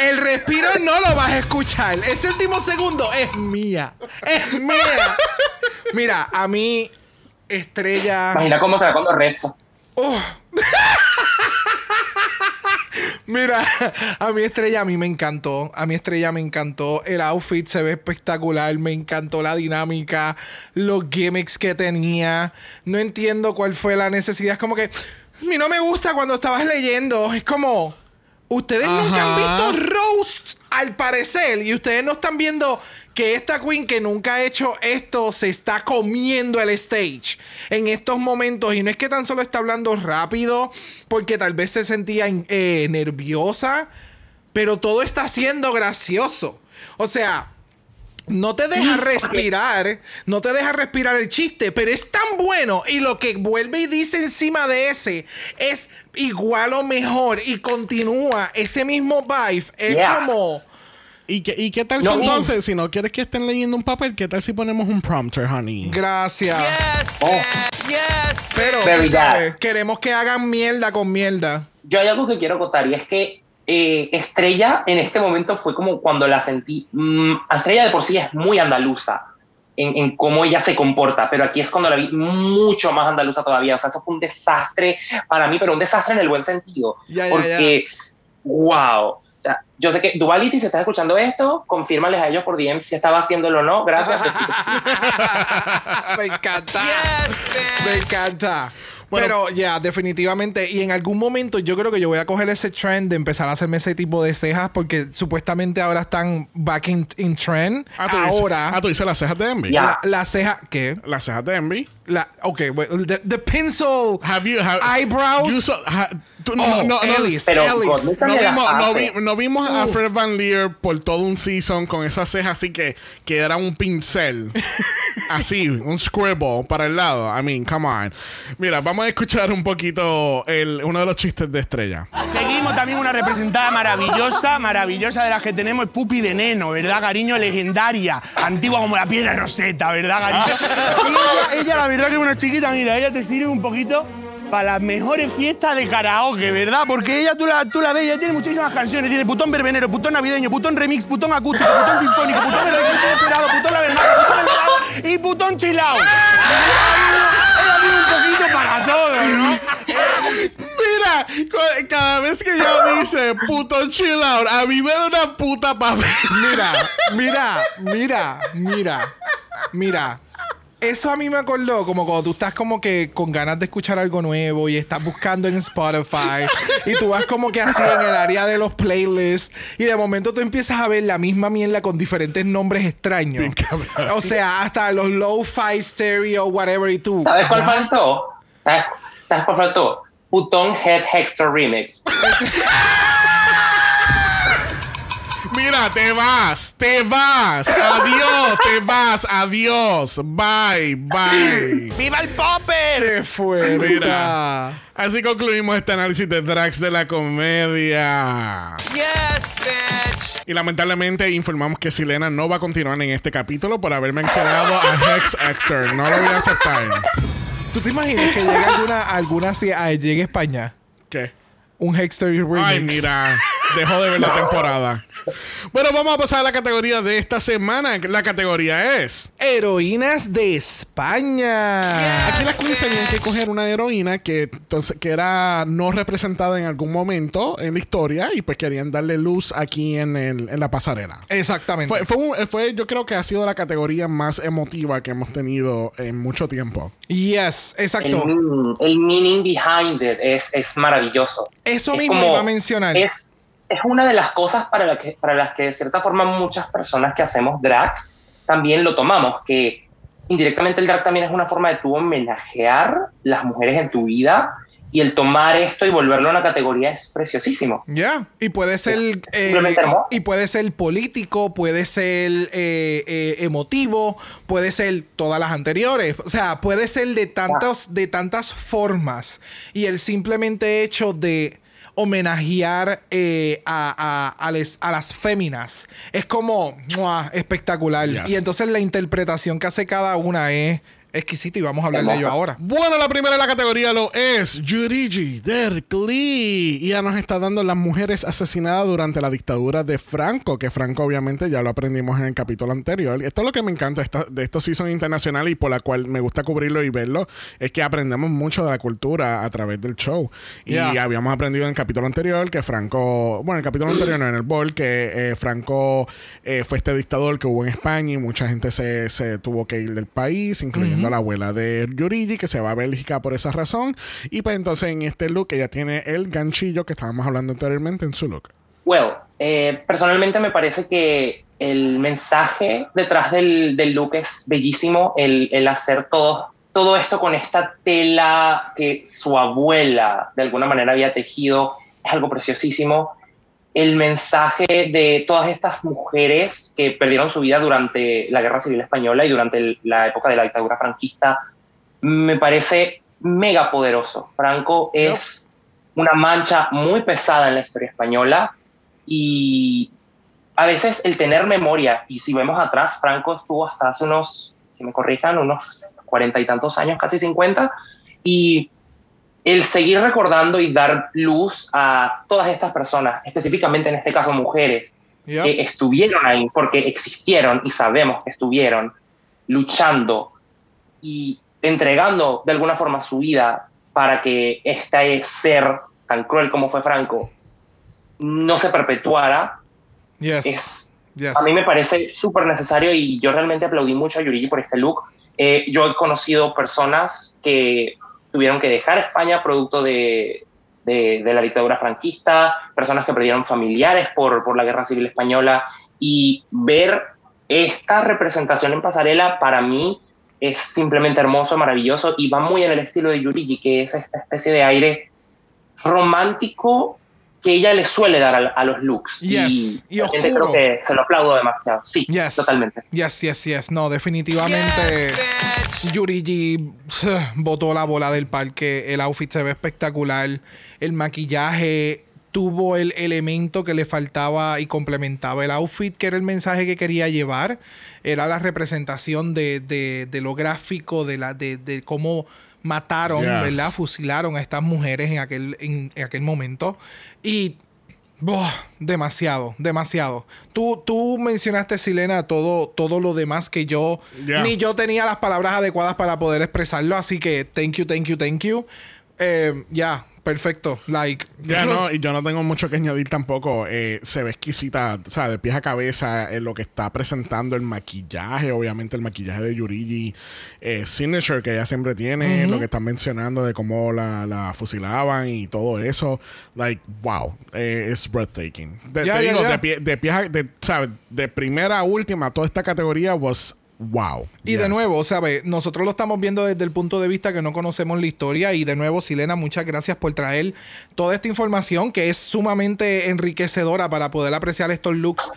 El respiro no lo vas a escuchar. El último segundo es mía. Es mía. Mira, a mí, estrella. Imagina cómo se ve cuando reza. Mira, a mi estrella a mí me encantó. A mi estrella me encantó. El outfit se ve espectacular. Me encantó la dinámica, los gimmicks que tenía. No entiendo cuál fue la necesidad. Es como que a mí no me gusta cuando estabas leyendo. Es como Ustedes nunca han visto roast, al parecer, y ustedes no están viendo que esta queen que nunca ha hecho esto se está comiendo el stage en estos momentos. Y no es que tan solo está hablando rápido, porque tal vez se sentía eh, nerviosa, pero todo está siendo gracioso. O sea, no te deja respirar, no te deja respirar el chiste, pero es tan bueno y lo que vuelve y dice encima de ese es igual o mejor y continúa ese mismo vibe. Es como... ¿Y qué, ¿Y qué tal si entonces, si no quieres que estén leyendo un papel, qué tal si ponemos un prompter, honey? Gracias. Yes, oh. yes, pero queremos que hagan mierda con mierda. Yo hay algo que quiero contar y es que eh, Estrella en este momento fue como cuando la sentí. Mm, Estrella de por sí es muy andaluza en, cómo ella se comporta, pero aquí es cuando la vi mucho más andaluza todavía. O sea, eso fue un desastre para mí, pero un desastre en el buen sentido. porque, wow. O sea, yo sé que Duality, si estás escuchando esto, confírmales a ellos por DM si estaba haciéndolo o no. Gracias. Me encanta. Me encanta. Pero ya, definitivamente. Y en algún momento yo creo que yo voy a coger ese trend de empezar a hacerme ese tipo de cejas porque supuestamente ahora están back in, trend. Ah, ahora. ah, tú dices las cejas de Envy. La, la ceja. ¿Qué? Las cejas de Envy. La, ok, well, the, the pencil have you, have, eyebrows. You saw, no, no, Ellis, Ellis. No, vimos, no, vimos a Fred Van Leer por todo un season con esa ceja así que, que era un pincel. así, un scribble para el lado. I mean, come on. Mira, vamos a escuchar un poquito el, uno de los chistes de estrella. Seguimos también una representada maravillosa, maravillosa de las que tenemos, Pupi Veneno, ¿verdad, cariño? Legendaria, antigua como la piedra roseta, ¿verdad, cariño? ella, ella, la verdad que es una chiquita, mira, ella te sirve un poquito para las mejores fiestas de karaoke, ¿verdad? Porque ella, tú la, tú la ves, ella tiene muchísimas canciones. Tiene putón verbenero, putón navideño, putón remix, putón acústico, putón sinfónico, putón esperado, putón la verdad, putón y putón chilao. Ella tiene un poquito para todo, ¿no? Mira, cada vez que ella dice putón chill out, a mí me da una puta papel. Mira, mira, mira, mira, mira eso a mí me acordó como cuando tú estás como que con ganas de escuchar algo nuevo y estás buscando en Spotify y tú vas como que así en el área de los playlists y de momento tú empiezas a ver la misma mierda con diferentes nombres extraños. O sea, hasta los low-fi stereo, whatever y tú. ¿Sabes cuál faltó? ¿Sabes, cuál faltó? Putón Head Hexter Remix. Mira, te vas, te vas. Adiós, te vas, adiós. Bye, bye. ¡Viva el popper! ¡Qué fuerte! Mira. Así concluimos este análisis de drags de la comedia. Yes, bitch. Y lamentablemente informamos que Silena no va a continuar en este capítulo por haber mencionado a Hex Actor. No lo voy a aceptar. ¿Tú te imaginas que llegue alguna, alguna llegue a España? ¿Qué? Un Hexter remix. Ay, mira. Dejó de ver la temporada. Bueno, vamos a pasar a la categoría de esta semana. La categoría es Heroínas de España. Aquí las queens tenían que coger una heroína que entonces que era no representada en algún momento en la historia y pues querían darle luz aquí en, el- en la pasarela. Exactamente. Fue, fue, un- fue- yo creo que ha sido la categoría más emotiva que hemos tenido en mucho tiempo. Yes, exacto. el meaning behind it es, es maravilloso. Eso Es mismo como- iba a mencionar. Es, es una de las cosas para, la que, para las que de cierta forma muchas personas que hacemos drag también lo tomamos, que indirectamente el drag también es una forma de tú homenajear las mujeres en tu vida y el tomar esto y volverlo a una categoría es preciosísimo. Ya, y puede ser eh, y puede ser político, puede ser eh, eh, emotivo, puede ser todas las anteriores, o sea, puede ser de tantos de tantas formas y el simplemente hecho de homenajear eh, a, a- a les- a las féminas es como ¡mua! espectacular Yes. y entonces la interpretación que hace cada una es exquisita y vamos a hablar de ello ahora. Bueno, la primera de la categoría lo es Yurigi Derkli. Y ya nos está dando las mujeres asesinadas durante la dictadura de Franco, que Franco obviamente ya lo aprendimos en el capítulo anterior. Esto es lo que me encanta de, esta- de estos season internacionales y por la cual me gusta cubrirlo y verlo, es que aprendemos mucho de la cultura a través del show. Y habíamos aprendido en el capítulo anterior que Franco, bueno, el capítulo anterior no, en el Ball, que eh, Franco eh, fue este dictador que hubo en España y mucha gente se, se tuvo que ir del país, incluyendo la abuela de Yurigi, que se va a Bélgica por esa razón. Y pues entonces en este look ella tiene el ganchillo que estábamos hablando anteriormente en su look. Well, eh, personalmente me parece que el mensaje detrás del, del look es bellísimo, el, el hacer todo, todo esto con esta tela que su abuela de alguna manera había tejido, es algo preciosísimo. El mensaje de todas estas mujeres que perdieron su vida durante la Guerra Civil Española y durante la época de la dictadura franquista, me parece mega poderoso. Franco es una mancha muy pesada en la historia española y a veces el tener memoria, y si vemos atrás, Franco estuvo hasta hace unos, que me corrijan, unos cuarenta y tantos años, casi cincuenta, y el seguir recordando y dar luz a todas estas personas, específicamente en este caso mujeres, Yep. que estuvieron ahí porque existieron y sabemos que estuvieron luchando y entregando de alguna forma su vida para que este ser tan cruel como fue Franco no se perpetuara, Yes. es, Yes. a mí me parece súper necesario y yo realmente aplaudí mucho a Yurigi por este look. Eh, yo he conocido personas que tuvieron que dejar España producto de, de- de la dictadura franquista, personas que perdieron familiares por, por la guerra civil española y ver esta representación en pasarela para mí es simplemente hermoso, maravilloso y va muy en el estilo de Yurigi, que es esta especie de aire romántico que ella le suele dar a, a los looks. Yes, y realmente oscuro. creo que se lo aplaudo demasiado. Sí, Yes. totalmente. Yes, yes, yes. No, definitivamente. Yurigi botó la bola del parque. El outfit se ve espectacular. El maquillaje tuvo el elemento que le faltaba y complementaba el outfit, que era el mensaje que quería llevar. Era la representación de, de- de lo gráfico, de, la, de, de cómo mataron, Yes. ¿verdad? Fusilaron a estas mujeres en aquel, en, en aquel momento. Y Demasiado, demasiado. Tú, tú mencionaste, Silena, todo, todo lo demás que yo Yeah. ni yo tenía las palabras adecuadas para poder expresarlo, así que thank you, thank you, thank you. Eh, ya, perfecto. Like, Ya no, y yo no tengo mucho que añadir tampoco. Eh, se ve exquisita, o sea, de pies a cabeza en lo que está presentando el maquillaje, obviamente el maquillaje de Yurigi eh, Signature que ella siempre tiene, lo que están mencionando de cómo la, la fusilaban y todo eso. Like, wow, eh, es breathtaking. De, te digo, ya. de, pie, de, pies a- de, ¿sabes? de primera a última, toda esta categoría was wow. Y de nuevo, ¿sabes? Nosotros lo estamos viendo desde el punto de vista que no conocemos la historia. Y de nuevo, Silena, muchas gracias por traer toda esta información que es sumamente enriquecedora para poder apreciar estos looks.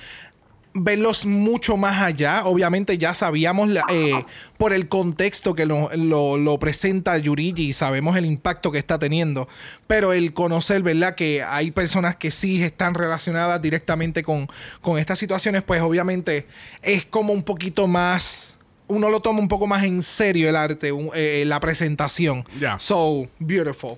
Verlos mucho más allá. Obviamente ya sabíamos la- eh, por el contexto que lo, lo- lo presenta Yurigi y sabemos el impacto que está teniendo. Pero el conocer, ¿verdad? Que hay personas que sí están relacionadas directamente con, con estas situaciones, pues obviamente es como un poquito más uno lo toma un poco más en serio el arte, un- eh, la presentación. Ya. So, beautiful.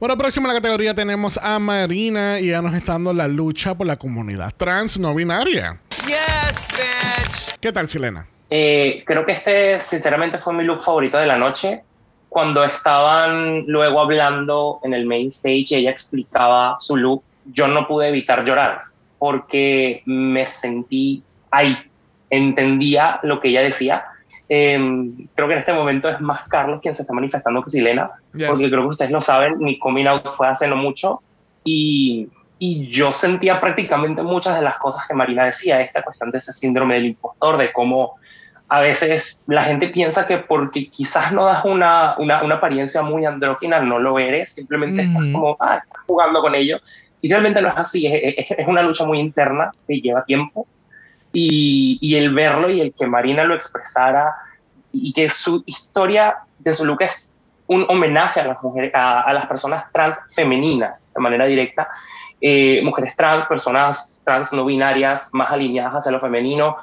Bueno, próximo en la categoría tenemos a Marina y ella nos está dando la lucha por la comunidad trans no binaria. Yes, bitch. ¿Qué tal, Chilena? Eh, creo que este, sinceramente, fue mi look favorito de la noche. Cuando estaban luego hablando en el main stage y ella explicaba su look, yo no pude evitar llorar porque me sentí ahí, entendía lo que ella decía. Em, creo que en este momento es más Carlos quien se está manifestando que Silena, Yes. porque creo que ustedes lo saben, mi coming out fue hace no mucho y, y yo sentía prácticamente muchas de las cosas que Marina decía, esta cuestión de ese síndrome del impostor, de cómo a veces la gente piensa que porque quizás no das una, una, una apariencia muy andrógina, no lo eres, simplemente estás Ujú. como ah, estás jugando con ello. Y realmente no es así, es, es- es una lucha muy interna que lleva tiempo. Y, y el verlo y el que Marina lo expresara y que su historia de su look es un homenaje a las mujeres, a, a las personas trans femeninas de manera directa, eh, mujeres trans, personas trans no binarias, más alineadas hacia lo femenino,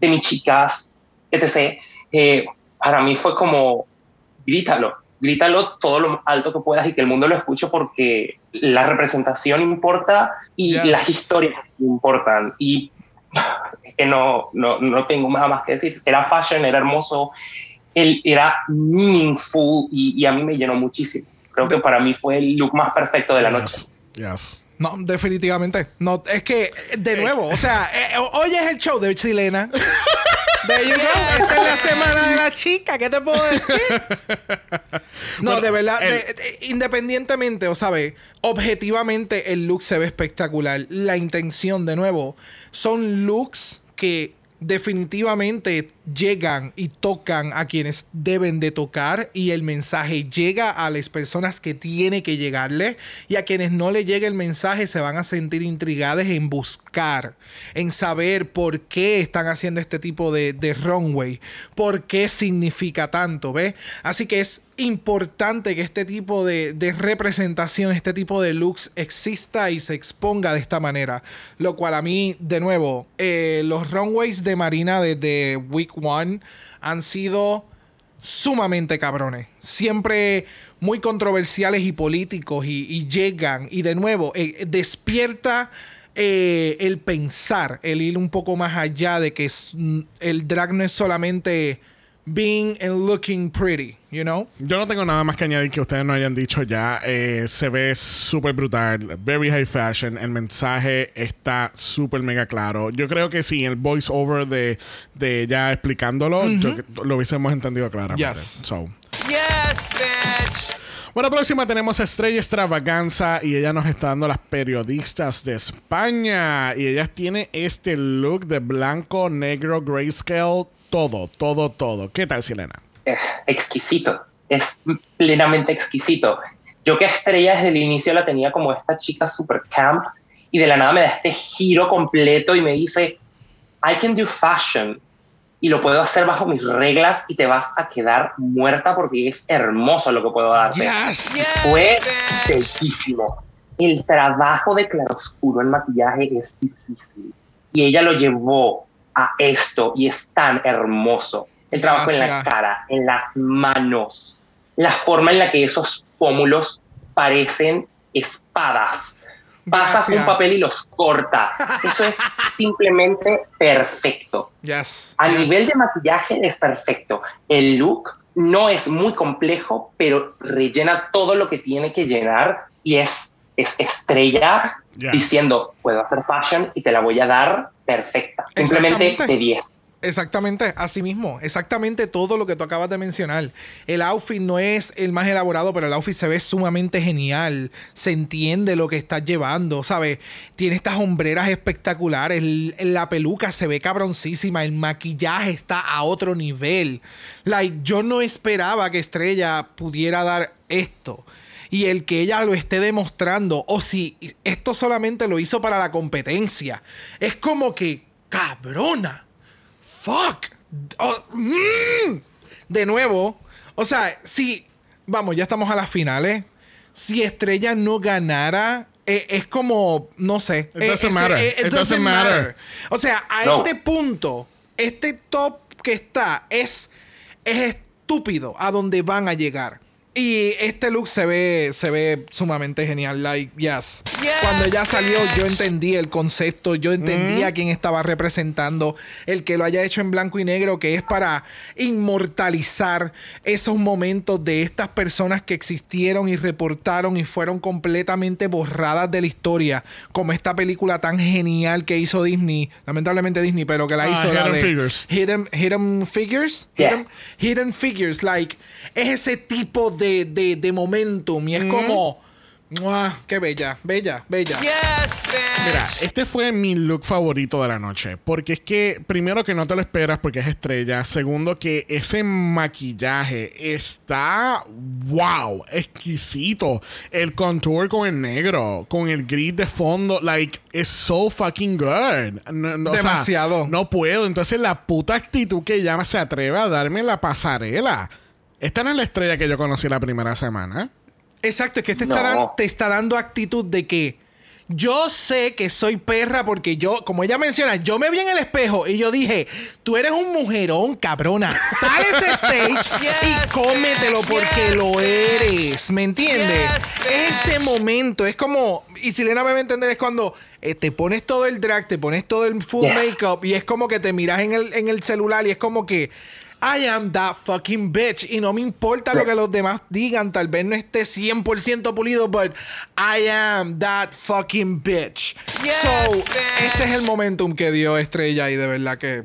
de mis chicas, etc. Eh, para mí fue como, grítalo, grítalo todo lo alto que puedas y que el mundo lo escuche porque la representación importa y Yes. las historias importan. Y es que no, no, no tengo nada más que decir. Era fashion, era hermoso, él era meaningful y, y a mí me llenó muchísimo. Creo que para mí fue el look más perfecto de la noche. Yes. Yes. No, definitivamente. No, es que, de nuevo, o sea, eh, hoy es el show de Chilena. De you know, esa es la semana de la chica, ¿qué te puedo decir? No, Bueno, de verdad, el- de- de- independientemente, o sabes, objetivamente el look se ve espectacular. La intención, de nuevo, son looks que definitivamente llegan y tocan a quienes deben de tocar y el mensaje llega a las personas que tiene que llegarle y a quienes no le llegue el mensaje se van a sentir intrigadas en buscar, en saber por qué están haciendo este tipo de, de runway, por qué significa tanto, ¿ves? Así que es importante que este tipo de, de representación, este tipo de looks exista y se exponga de esta manera. Lo cual a mí, de nuevo, eh, los runways de Marina desde Week One han sido sumamente cabrones. Siempre muy controversiales y políticos y, llegan y de nuevo eh, despierta eh, el pensar, el ir un poco más allá de que mm, el drag no es solamente being and looking pretty, you know? Yo no tengo nada más que añadir que ustedes no hayan dicho ya. Eh, se ve súper brutal, very high fashion. El mensaje está súper mega claro. Yo creo que sí, el voice over de, de ella explicándolo, yo- lo hubiésemos entendido claramente. Yes. So. Yes, bitch. Bueno, próxima tenemos a Estrella Extravaganza y ella nos está dando las periodistas de España. Y ella tiene este look de blanco, negro, grayscale, todo, todo, todo. ¿Qué tal, Silena? es exquisito, es plenamente exquisito. Yo que Estrella desde el inicio la tenía como esta chica super camp y de la nada me da este giro completo y me dice, I can do fashion y lo puedo hacer bajo mis reglas y te vas a quedar muerta porque es hermoso lo que puedo darte. Yes. Fue bellísimo. El trabajo de claroscuro en maquillaje es difícil y ella lo llevó a esto y es tan hermoso. El trabajo en la cara, en las manos, la forma en la que esos pómulos parecen espadas. Pasas Gracias. un papel y los corta. Eso es simplemente perfecto. Yes. A yes. nivel de maquillaje es perfecto. El look no es muy complejo, pero rellena todo lo que tiene que llenar y es, es estrella Yes. diciendo, puedo hacer fashion y te la voy a dar perfecta. Simplemente Exactamente. de 10. Exactamente, así mismo. Exactamente todo lo que tú acabas de mencionar. El outfit no es el más elaborado, pero el outfit se ve sumamente genial. Se entiende lo que estás llevando, ¿sabes? Tiene estas hombreras espectaculares. el- la peluca se ve cabroncísima. El maquillaje está a otro nivel. Like, yo no esperaba que Estrella pudiera dar esto. Y el que ella lo esté demostrando, o si esto solamente lo hizo para la competencia, es como que, cabrona. Fuck. Oh, mm. De nuevo, o sea, si, vamos, ya estamos a las finales. Si Estrella no ganara, eh, es como, no sé. It eh, doesn't ese- matter. eh, It doesn't matter. O sea, a No. este punto, este top que está es, es estúpido a donde van a llegar. Y este look se ve, se ve sumamente genial. Like, yes. Cuando ella salió, yo entendí el concepto. Yo entendía quién estaba representando. El que lo haya hecho en blanco y negro, que es para inmortalizar esos momentos de estas personas que existieron y reportaron y fueron completamente borradas de la historia. Como esta película tan genial que hizo Disney. Lamentablemente Disney, pero que la Ah, hizo la Hidden de Figures. Hidden, Hidden Figures. Hidden Figures, like, es ese tipo de, de, de momentum y es como, ¡mua! ¡Qué bella! Bella, bella. Mira, este fue mi look favorito de la noche. Porque es que, primero, que no te lo esperas porque es estrella. Segundo, que ese maquillaje está. ¡Wow! Exquisito. El contour con el negro, con el gris de fondo. Like, it's so fucking good. No- no, o sea, Demasiado. no puedo. Entonces, la puta actitud que ella se atreve a darme en la pasarela. Esta no es la estrella que yo conocí la primera semana. Exacto, es que te, No. está, dan- te está dando actitud de que yo sé que soy perra porque yo, como ella menciona, yo me vi en el espejo y yo dije, tú eres un mujerón, cabrona. Sal a ese stage y cómetelo porque lo eres. ¿Me entiendes? Ese momento es como, y si Lena me va a entender, es cuando eh, te pones todo el drag, te pones todo el full Yeah. makeup y es como que te miras en el, en el celular y es como que I am that fucking bitch. Y no me importa lo que los demás digan. Tal vez no esté 100% pulido, but I am that fucking bitch. so, ese es el momentum que dio Estrella y de verdad que.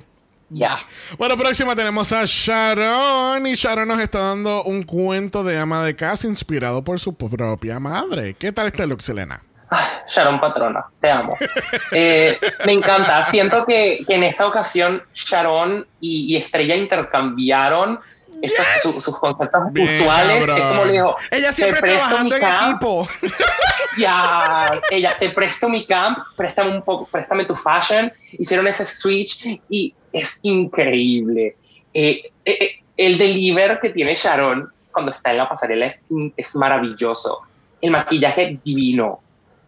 Ya. Bueno, próxima tenemos a Sharon. Y Sharon nos está dando un cuento de ama de casa inspirado por su propia madre. ¿Qué tal este look, Selena? Ay, Sharon Patrona, te amo. Eh, me encanta. Siento que, que en esta ocasión Sharon y, y Estrella intercambiaron estos- su- sus conceptos Bien, usuales. cabrón. Es como le dijo: Ella "Te siempre trabajando en camp". equipo. Ya, ella, te presto mi camp, préstame un poco, préstame tu fashion. Hicieron ese switch y es increíble. Eh, eh, eh, el deliver que tiene Sharon cuando está en la pasarela es, es maravilloso. El maquillaje divino.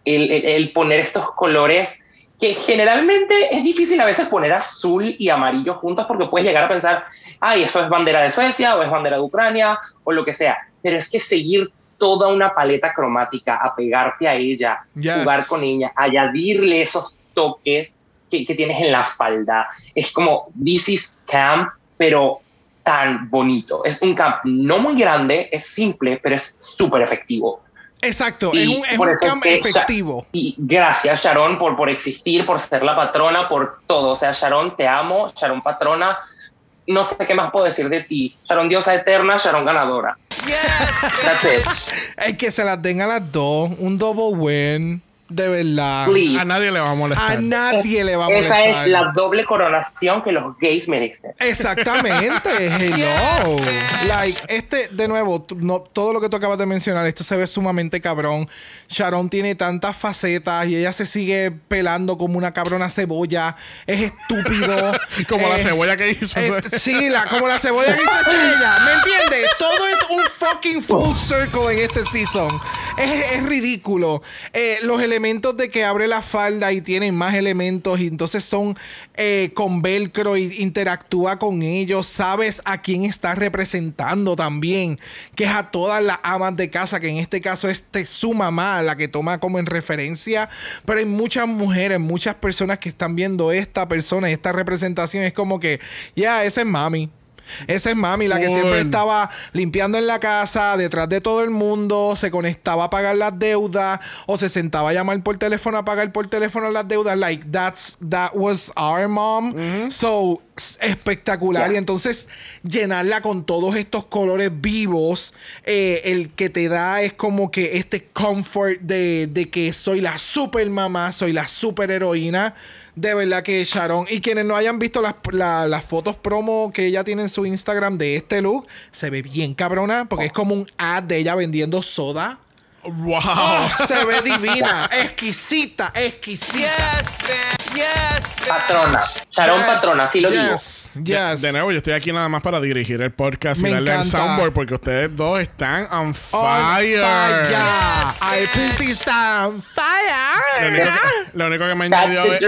El, el- el poner estos colores que generalmente es difícil a veces poner azul y amarillo juntos porque puedes llegar a pensar, ay, esto es bandera de Suecia o es bandera de Ucrania o lo que sea. Pero es que seguir toda una paleta cromática, apegarte a ella, Yes. jugar con ella, añadirle esos toques que, que tienes en la falda. Es como, this is camp, pero tan bonito. Es un camp no muy grande, es simple, pero es súper efectivo. Exacto, Y es un, es un Sha- efectivo. Y gracias, Sharon, por, por existir, por ser la patrona, por todo. O sea, Sharon, te amo. Sharon, patrona. No sé qué más puedo decir de ti. Sharon, diosa eterna. Sharon, ganadora. That's it. Es que se las den a las dos. Un double win. De verdad. Please. A nadie le va a molestar. A nadie le va a molestar. Esa es la doble coronación que los gays merecen. Exactamente, hello. Like, este, de nuevo, no, todo lo que tú acabas de mencionar, esto se ve sumamente cabrón. Sharon tiene tantas facetas y ella se sigue pelando como una cabrona cebolla. Es estúpido. Como la Eh, cebolla que hizo. eh, sí, la, como la cebolla que hizo Estrella. ¿Me entiendes? Todo es un fucking full circle en este season. Es, es ridículo. Eh, los elementos de que abre la falda y tiene más elementos y entonces son eh, con velcro y interactúa con ellos. Sabes a quién está representando también. Que es a todas las amas de casa, que en este caso es su mamá la que toma como en referencia. Pero hay muchas mujeres, muchas personas que están viendo esta persona y esta representación. Es como que, ya, esa es mami. Esa es mami, la que Full. siempre estaba limpiando en la casa, detrás de todo el mundo, se conectaba a pagar las deudas o se sentaba a llamar por teléfono a pagar por teléfono las deudas. Like, that's, that was our mom. So, espectacular. Y entonces, llenarla con todos estos colores vivos, eh, el que te da es como que este comfort de, de que soy la super mamá, soy la super heroína. De verdad que Sharon. Y quienes no hayan visto las, la- las fotos promo que ella tiene en su Instagram de este look, se ve bien cabrona, porque es como un ad de ella vendiendo soda. ¡Wow! Oh, se ve divina, exquisita, exquisita. Patrona. Sharon, Yes, patrona. Así lo digo. yes, yes. De nuevo, yo estoy aquí nada más para dirigir el podcast Me y darle el encanta. soundboard porque ustedes dos están on On fire. fire. I pussy está on Lo fire. único, que, lo único que me añadió es-.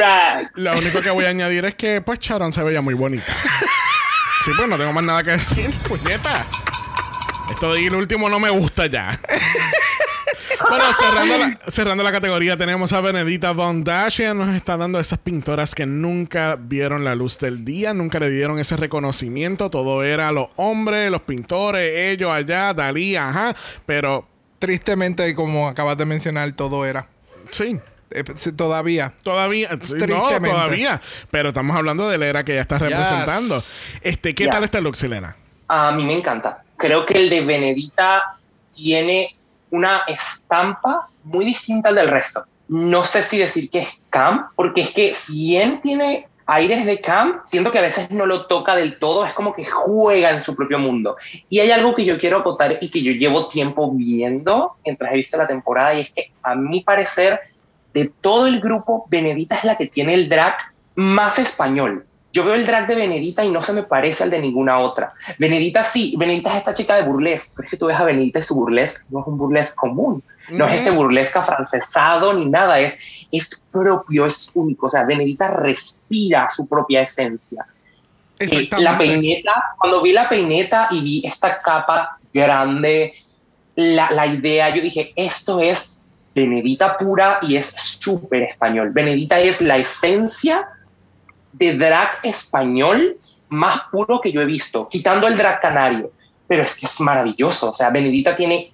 Lo único que voy a añadir es que pues Sharon se veía muy bonita. Sí, pues no tengo más nada que decir, puñeta. Esto de ir último no me gusta ya. Bueno, cerrando la, cerrando la categoría, tenemos a Benedita Von Dash. Ella nos está dando esas pintoras que nunca vieron la luz del día, nunca le dieron ese reconocimiento. Todo era los hombres, los pintores, ellos allá, Dalí, ajá. Pero Tristemente, como acabas de mencionar, todo era. sí, Eh, sí, todavía. Todavía, sí, no, todavía. Pero estamos hablando de la era que ella está representando. Este, ¿qué tal este look, Silena? A mí me encanta. Creo que el de Benedita tiene una estampa muy distinta al del resto. No sé si decir que es camp, porque es que si bien tiene aires de camp, siento que a veces no lo toca del todo, es como que juega en su propio mundo. Y hay algo que yo quiero acotar y que yo llevo tiempo viendo mientras he visto la temporada, y es que a mi parecer, de todo el grupo, Benedita es la que tiene el drag más español. Yo veo el drag de Benedita y no se me parece al de ninguna otra. Benedita sí, Benedita es esta chica de burlesque, pero es que tú ves a Benedita y su burlesque, no es un burlesque común, no es este burlesque afrancesado ni nada, es, es propio, es único. O sea, Benedita respira su propia esencia. Eh, La peineta, cuando vi la peineta y vi esta capa grande, la, la idea, yo dije, esto es Benedita pura y es súper español. Benedita es la esencia de drag español más puro que yo he visto, quitando el drag canario. Pero es que es maravilloso. O sea, Benedita tiene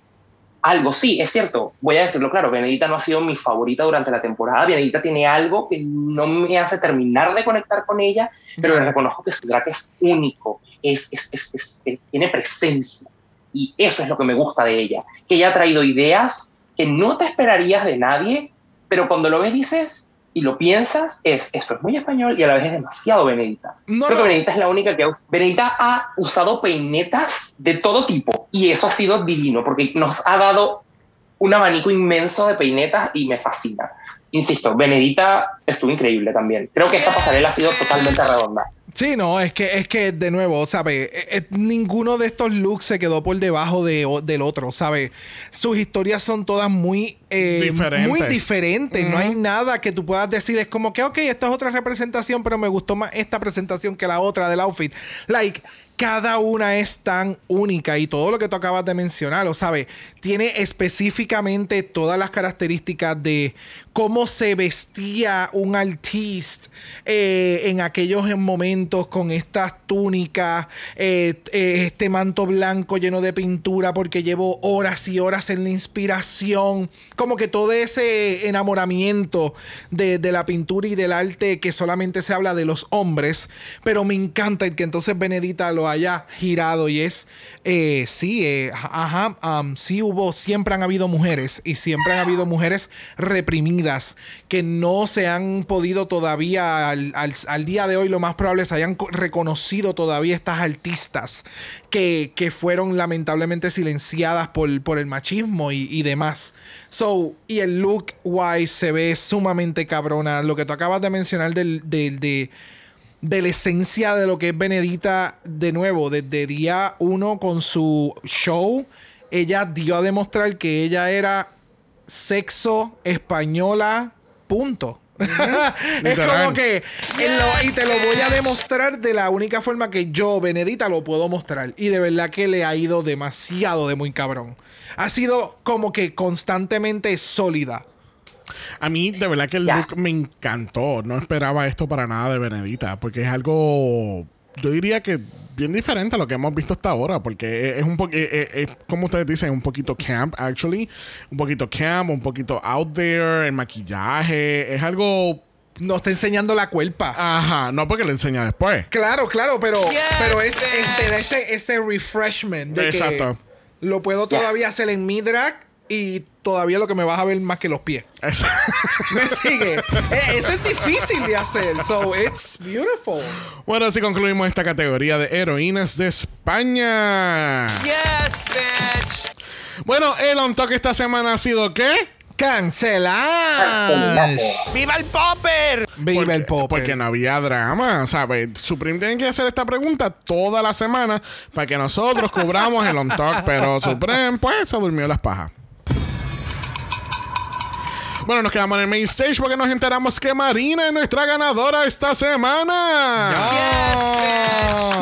algo, sí, es cierto, voy a decirlo claro, Benedita no ha sido mi favorita durante la temporada, Benedita tiene algo que no me hace terminar de conectar con ella, pero le reconozco que su drag es único, es, es- es- es- tiene presencia, y eso es lo que me gusta de ella, que ella ha traído ideas que no te esperarías de nadie, pero cuando lo ves dices y lo piensas, es esto es muy español y a la vez es demasiado Benedita. No, Creo no. que Benedita es la única que ha Benedita ha usado peinetas de todo tipo y eso ha sido divino porque nos ha dado un abanico inmenso de peinetas y me fascina. Insisto, Benedita estuvo increíble también. Creo que esta pasarela ha sido totalmente redonda. Sí, no, es que, es que de nuevo, ¿sabes? Eh, eh, ninguno de estos looks se quedó por debajo de, o- del otro, ¿sabes? Sus historias son todas muy, eh, Diferentes. muy diferentes. No hay nada que tú puedas decir. Es como que, ok, esta es otra representación, pero me gustó más esta presentación que la otra del outfit. Like, cada una es tan única y todo lo que tú acabas de mencionar, ¿lo sabes? Tiene específicamente todas las características de cómo se vestía un artista eh, en aquellos momentos con estas túnicas, eh, eh, este manto blanco lleno de pintura porque llevo horas y horas en la inspiración, como que todo ese enamoramiento de, de la pintura y del arte que solamente se habla de los hombres, pero me encanta el que entonces Benedita lo haya girado y es, sí, ajá, sí hubo, siempre han habido mujeres y siempre han habido mujeres reprimidas que no se han podido todavía al, día de hoy lo más probable es hayan co- reconocido todavía estas artistas que, que fueron lamentablemente silenciadas por, por el machismo y, y demás. So, y el look wise se ve sumamente cabrona. Lo que tú acabas de mencionar del, del- de, de la esencia de lo que es Benedita, de nuevo, desde día uno con su show, ella dio a demostrar que ella era sexo española, punto. es como que lo- y te lo voy a demostrar de la única forma que yo, Benedita, lo puedo mostrar. Y de verdad que le ha ido demasiado de muy cabrón. Ha sido como que constantemente sólida. A mí, de verdad que el look me encantó. No esperaba esto para nada de Benedita, porque es algo, yo diría que bien diferente a lo que hemos visto hasta ahora, porque es, es un poco, como ustedes dicen, un poquito camp, actually. Un poquito camp, un poquito out there, el maquillaje, es algo... Nos está enseñando la cuerpa. Ajá, no porque le enseña después. Claro, claro, pero, pero es, es- te da ese, ese refreshment de Exacto. que lo puedo todavía hacer en mi drag y todavía lo que me vas a ver más que los pies. Es- ¿Me sigue? Eh, Eso es difícil de hacer. So it's beautiful. bueno, así concluimos esta categoría de heroínas de España. Yes, bitch. Bueno, el on talk esta semana ha sido ¿qué? Cancelar. ¡Viva el popper! Viva Porque- el pop. Porque no había drama, ¿sabes? Supreme tiene que hacer esta pregunta toda la semana para que nosotros cubramos el on talk, pero Supreme, pues, se durmió las pajas. Bueno, nos quedamos en el main stage porque nos enteramos que Marina es nuestra ganadora esta semana.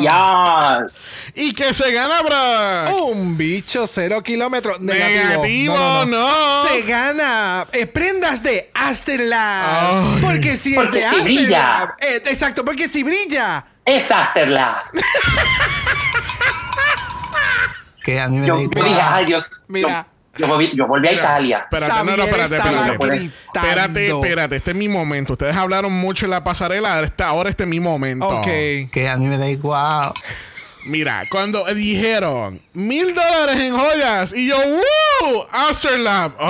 Ya. ¿Y qué se gana, bro? Un bicho cero kilómetros. Negativo. Negativo, No, no, no. no. Se gana eh, prendas de Asterlab. Ay. Porque si es Porque de si brilla. Asterlab. eh, exacto, porque si brilla. Es Asterlab. Que a mí me Yo da ay Dios. Mira. Yo, yo volví, yo volví a Italia. Espérate, no, no, espérate, espérate. Espérate, espérate, este es mi momento. Ustedes hablaron mucho en la pasarela, ahora este es mi momento. Ok. Que a mí me da igual. Mira, cuando dijeron mil dólares en joyas y yo, ¡Woo! Asterlab.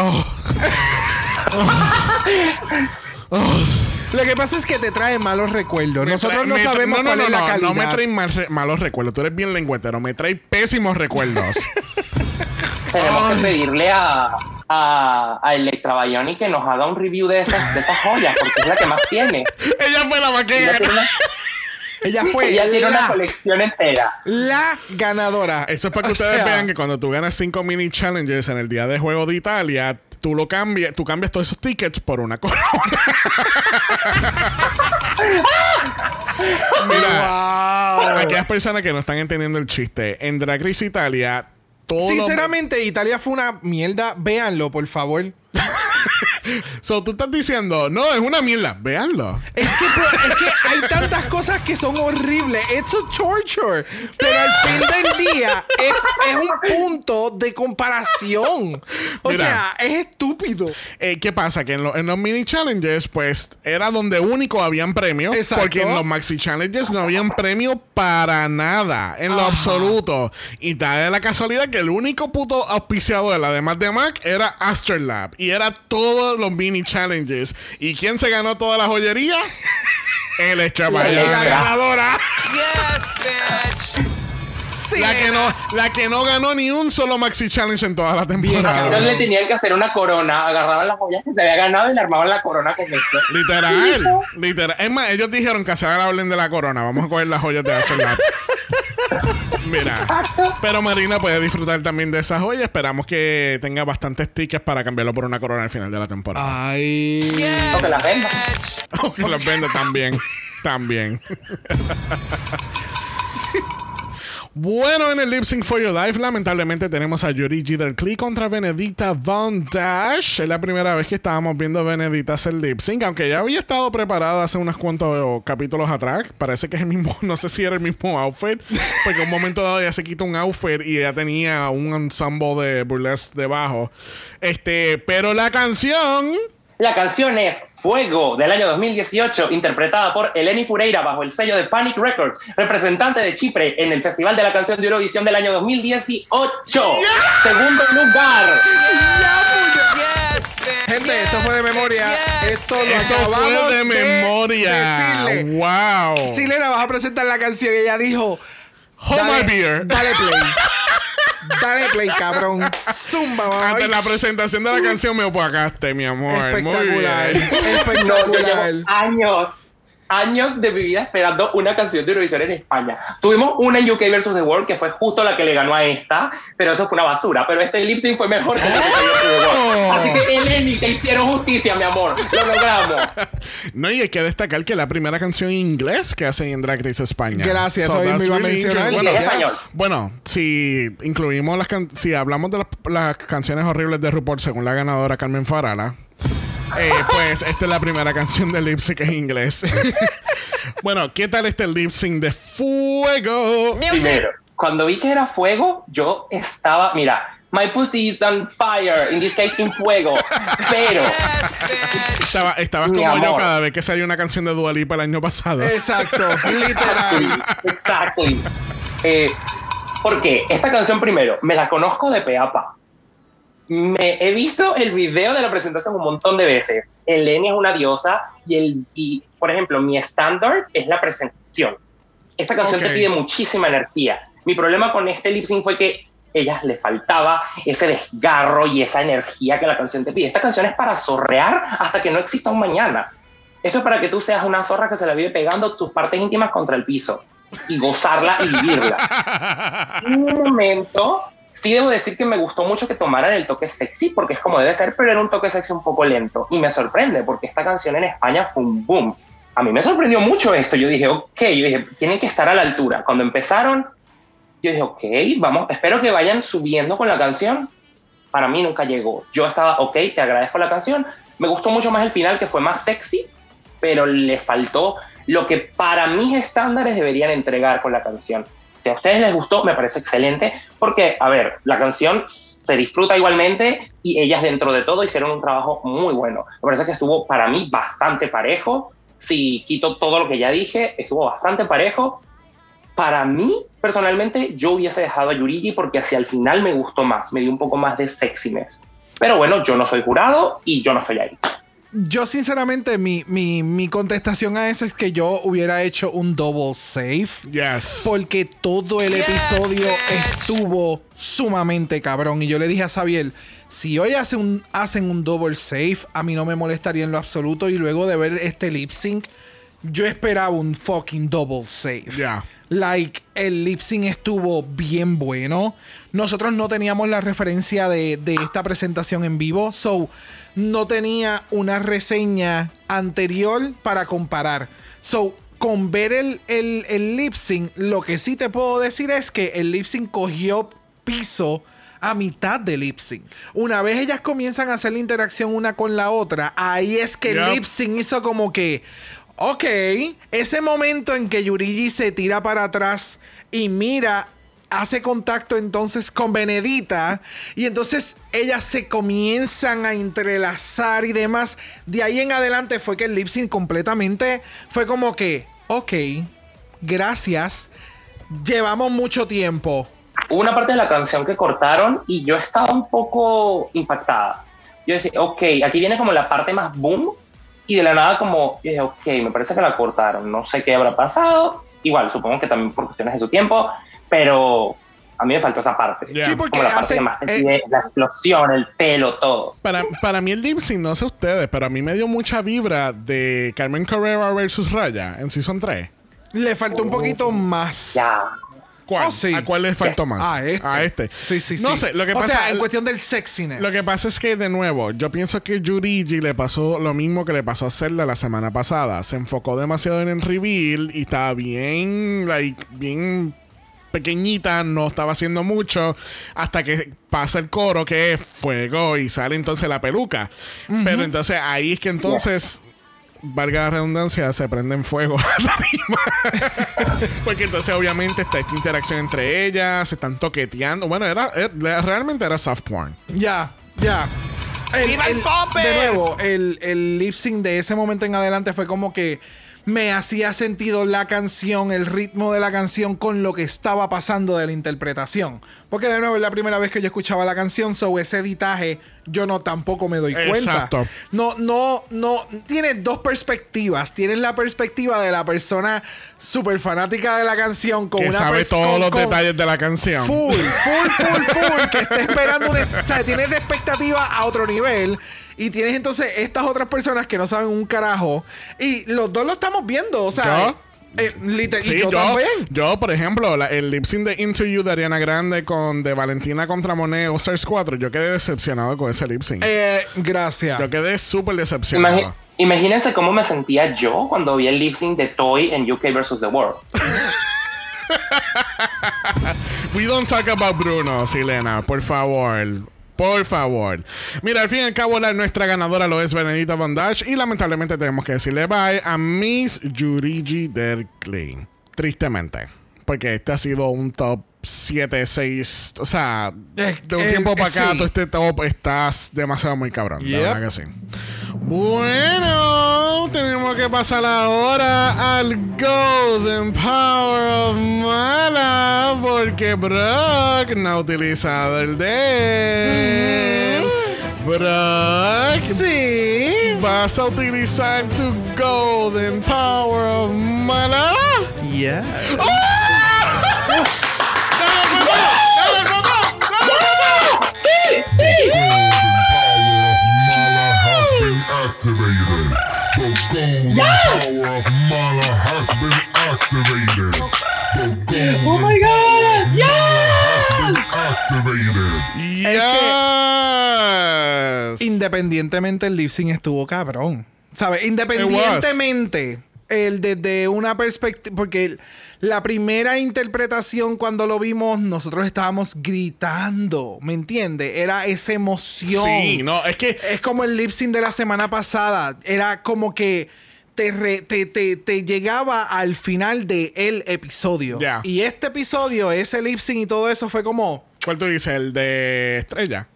Oh. Lo que pasa es que te trae malos recuerdos. Me Nosotros trae- no sabemos no, no, cuál no, es la no, calidad. No me trae mal re- malos recuerdos. Tú eres bien lengüetero. Me trae pésimos recuerdos. Tenemos que pedirle a, a, a Electra Bionic que nos haga un review de esas, de esas joyas, porque es la que más tiene. Ella fue la que Ella fue ella tiene una colección entera. la ganadora. Eso es para que O ustedes sea, vean que cuando tú ganas 5 mini challenges en el día de juego de Italia, tú lo cambias, tú cambias todos esos tickets por una corona. Mira, Wow. aquellas personas que no están entendiendo el chiste, en Drag Race Italia, Sinceramente, Italia fue una mierda. Véanlo, por favor. So, tú estás diciendo, no, es una mierda. Véanlo. Es que, pero- es que hay tantas cosas que son horribles. It's a torture. Pero al fin del día es, es un punto de comparación. O Mira. sea, es estúpido. Eh, ¿Qué pasa? Que en, lo- en los mini challenges, pues, era donde único habían premios. Exacto. Porque en los maxi challenges no habían premio para nada. En lo Ajá. absoluto. Y tal de la casualidad que el único puto auspiciador, además de Mac, era Astrolab. Y era todos los mini challenges. ¿Y quién se ganó toda la joyería? El La Chamayana. ganadora. Sí, La que, no, la que no ganó ni un solo maxi challenge en toda la temporada. le tenían que hacer una corona. Agarraban las joyas que se había ganado y le armaban la corona con esto. Literal, literal. Es más, ellos dijeron que se haga la orden de la corona. Vamos a coger las joyas de Astrolab. Mira, pero Marina puede disfrutar también de esas joyas. Esperamos que tenga bastantes tickets para cambiarlo por una corona al final de la temporada. Ay. O que las venda. O que los vende también. También. Bueno, en el Lip Sync for Your Life, lamentablemente tenemos a Yuri Giderclee contra Benedicta Von Dash. Es la primera vez que estábamos viendo a Benedicta hacer lip sync, aunque ya había estado preparada hace unos cuantos capítulos atrás. Parece que es el mismo, no sé si era el mismo outfit, porque en un momento dado ya se quita un outfit y ya tenía un ensemble de burlesque debajo. Este, pero la canción. La canción es Fuego del año 2018, interpretada por Eleni Fureira bajo el sello de Panic Records, representante de Chipre en el Festival de la Canción de Eurovisión del año 2018. Segundo lugar. Gente, esto fue de memoria. Esto lo Esto acabamos fue de memoria. decirle. Wow. Silena, vas a presentar la canción y ella dijo... Hold dale, my beer. Dale play. dale play, cabrón. Zumba, mamá. Ante la presentación de la canción me opagaste, mi amor. Espectacular. Muy bien. No, yo Espectacular. llevo años, años de mi vida esperando una canción de Eurovisión en España. Tuvimos una en UK vs. The World que fue justo la que le ganó a esta, pero eso fue una basura. Pero este lip sync fue mejor que la de UK vs. The World. Así que Eleni, te hicieron justicia, mi amor. Lo logramos. No, y hay que destacar que la primera canción en inglés que hacen en Drag Race España. Gracias, hoy that's me iba a mencionar. Bueno, En español. bueno, si incluimos las can- si hablamos de las, las canciones horribles de RuPaul según la ganadora Carmen Farala, eh, pues esta es la primera canción de lip sync en inglés. bueno, ¿qué tal este lip sync de fuego? Primero, cuando vi que era fuego, yo estaba, mira, my pussy is on fire, in this case, in fuego. Pero, Estaba, estabas como yo cada vez que salió una canción de Dua Lipa el año pasado. Exacto. Literal. exactly. Eh, porque esta canción primero, me la conozco de peapa. Me he visto el video de la presentación un montón de veces. Eleni es una diosa y, el, y por ejemplo, mi estándar es la presentación. Esta canción te pide muchísima energía. Mi problema con este lip sync fue que ellas le faltaba ese desgarro y esa energía que la canción te pide. Esta canción es para zorrear hasta que no exista un mañana. Esto es para que tú seas una zorra que se la vive pegando tus partes íntimas contra el piso y gozarla y vivirla. En un momento, sí debo decir que me gustó mucho que tomaran el toque sexy, porque es como debe ser, pero era un toque sexy un poco lento. Y me sorprende, porque esta canción en España fue un boom. A mí me sorprendió mucho esto. Yo dije, ok, yo dije, tienen que estar a la altura. Cuando empezaron, Yo dije, ok, vamos, espero que vayan subiendo con la canción. Para mí nunca llegó. Yo estaba, ok, te agradezco la canción. Me gustó mucho más el final, que fue más sexy, pero le faltó lo que para mis estándares deberían entregar con la canción. A ustedes les gustó, me parece excelente, porque, a ver, la canción se disfruta igualmente y ellas dentro de todo hicieron un trabajo muy bueno. Me parece que estuvo para mí bastante parejo. Si quito todo lo que ya dije, estuvo bastante parejo. Para mí, personalmente, yo hubiese dejado a Yurigi porque hacia el final me gustó más, me dio un poco más de sexiness. Pero bueno, yo no soy jurado y yo no estoy ahí. Yo, sinceramente, mi, mi, mi contestación a eso es que yo hubiera hecho un double save. Yes. Porque todo el episodio estuvo sumamente cabrón. Y yo le dije a Xavier, si hoy hace un, hacen un double save, a mí no me molestaría en lo absoluto. Y luego de ver este lip sync, yo esperaba un fucking double save. Ya. Like, el lip sync estuvo bien bueno. Nosotros no teníamos la referencia de, de esta presentación en vivo. So, no tenía una reseña anterior para comparar. So, con ver el, el, el lip sync, lo que sí te puedo decir es que el lip sync cogió piso a mitad del lip sync. Una vez ellas comienzan a hacer la interacción una con la otra, ahí es que Yep. el lip sync hizo como que, ok, ese momento en que Yurigi se tira para atrás y mira, hace contacto entonces con Benedita y entonces ellas se comienzan a entrelazar y demás. De ahí en adelante fue que el lip sync completamente fue como que, ok, gracias, llevamos mucho tiempo. Una parte de la canción que cortaron y yo estaba un poco impactada. Yo decía, ok, aquí viene como la parte más boom y de la nada como, yo dije, ok, me parece que la cortaron, no sé qué habrá pasado. Igual, supongo que también por cuestiones de su tiempo, pero a mí me faltó esa parte. Yeah. Sí, porque la hace- pide, la explosión, el pelo, todo. Para, para mí el lip sync, no sé ustedes, pero a mí me dio mucha vibra de Carmen Carrera versus Raya en Season 3. Le faltó un poquito más. Ya. ¿Cuál? Oh, sí. ¿A cuál le faltó más? A este. A este. Sí, sí, sí. No sé, lo que o pasa sea, en cuestión del sexiness. Lo que pasa es que, de nuevo, yo pienso que Yurigi le pasó lo mismo que le pasó a Zelda la semana pasada. Se enfocó demasiado en el reveal y estaba bien, like, bien pequeñita, no estaba haciendo mucho, hasta que pasa el coro que es fuego y sale entonces la peluca. Pero entonces ahí es que entonces... Valga la redundancia, se prende en fuego la tarima. Porque entonces obviamente está esta interacción entre ellas, se están toqueteando. Bueno, era, realmente era soft porn. Ya, ya. ¡Viva el popper! De nuevo, el, el lip sync de ese momento en adelante fue como que me hacía sentido la canción, el ritmo de la canción con lo que estaba pasando de la interpretación. Porque de nuevo es la primera vez que yo escuchaba la canción, so ese editaje yo no tampoco me doy cuenta. Exacto. No, no, no. Tienes dos perspectivas. Tienes la perspectiva de la persona súper fanática de la canción con que una sabe todos con- los con- detalles de la canción. Full, full, full, full. que está esperando. O sea, tienes de expectativa a otro nivel. Y tienes entonces estas otras personas que no saben un carajo. Y los dos lo estamos viendo. O sea, ¿Yo? eh, Sí, y yo, yo, también. yo, por ejemplo, la- el lip sync de Into You de Ariana Grande con de Valentina contra Monet o Stars 4, yo quedé decepcionado con ese lip sync. Eh, gracias. Yo quedé súper decepcionado. Imagínense cómo me sentía yo cuando vi el lip sync de Toy en UK vs. The World. We don't talk about Bruno, Silena, por favor. Por favor. Mira, al fin y al cabo, la, nuestra ganadora lo es Benedita Bondage. Y lamentablemente tenemos que decirle bye a Miss Yurigi Derkley. Tristemente. Porque este ha sido un top 7, 6. O sea, de un eh, tiempo para acá, sí. todo este top estás demasiado muy cabrón. Yep. La verdad que sí. Bueno, tenemos que pasar ahora al Golden Power of Mala porque Brock no ha utilizado el de él. Brock, Sí. ¿vas a utilizar tu Golden Power of Mala? Yeah. ¡Dale, Mala has been activated. The golden Oh my God! Mala has been activated. Yes. Independientemente, el lip sync estuvo cabrón. ¿Sabes? Independientemente el desde una perspectiva, porque la primera interpretación cuando lo vimos, nosotros estábamos gritando, ¿me entiendes? Era esa emoción. Sí, no, es que Es como el lip sync de la semana pasada. Era como que te, re- te, te- te llegaba al final del el episodio. Ya. Y este episodio, ese lip sync y todo eso fue como. ¿Cuál tú dices? ¿El de Estrella?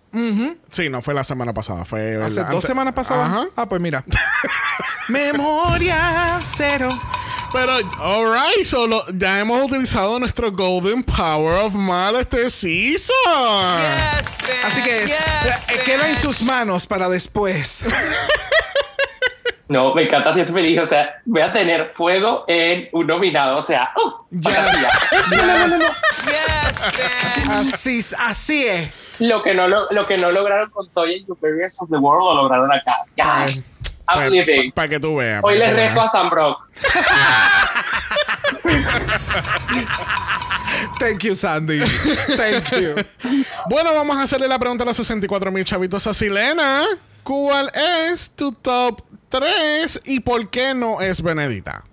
Sí, no fue la semana pasada. Fue Hace dos antes- semanas pasadas. Ajá. Ah, pues mira. Memoria cero. Pero, alright, solo ya hemos utilizado nuestro Golden Power of Mal este season. Así que es- eh, queda en sus manos para después. No, me encanta, estoy feliz. O sea, voy a tener fuego en un nominado. O sea, ¡uh! fantasía. Así, así es. Lo que no, lo, lo que no lograron con Toy en Superiors of the World lo lograron acá. Yes. Living. Para que tú veas. Hoy les rezo a Sam Brock. Thank you, Sandy. Thank you. Bueno, vamos a hacerle la pregunta a los 64 mil chavitos a Silena. ¿Cuál es tu top 3 y por qué no es Benedita?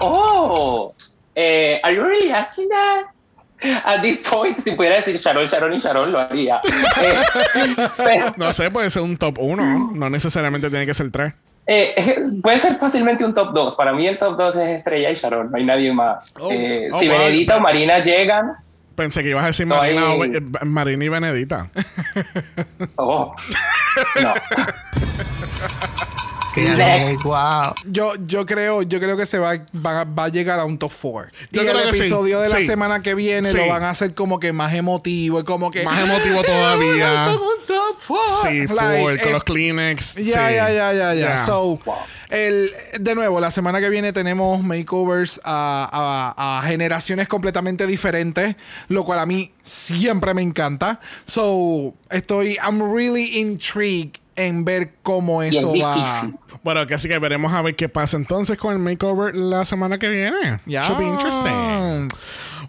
Oh, eh, are you really asking that? At this point, si pudiera decir Sharon, Sharon y Sharon, lo haría. Eh, No sé, puede ser un top 1. No necesariamente tiene que ser 3. eh, puede ser fácilmente un top 2. Para mí el top 2 es Estrella y Sharon, no hay nadie más. Oh, Eh, oh, si wow. Benedita o Marina llegan, Pensé que ibas a decir hay- Marina, o Marina y Benedita. oh, no. wow. Yo, yo creo, yo creo que se va, va, a- va a llegar a un top 4. Y Yo el sí. episodio de la Sí. semana que viene Sí. lo van a hacer como que más emotivo. y Como que Más emotivo todavía. Un top 4. Sí, full, con los Kleenex. Ya, sí. ya, ya, ya, ya. Ya. So, el, de nuevo, la semana que viene tenemos makeovers a, a- a generaciones completamente diferentes, lo cual a mí siempre me encanta. So, estoy, I'm really intrigued en ver cómo eso va. Bueno, que así que veremos a ver qué pasa entonces con el makeover la semana que viene. Ya. Should be interesting.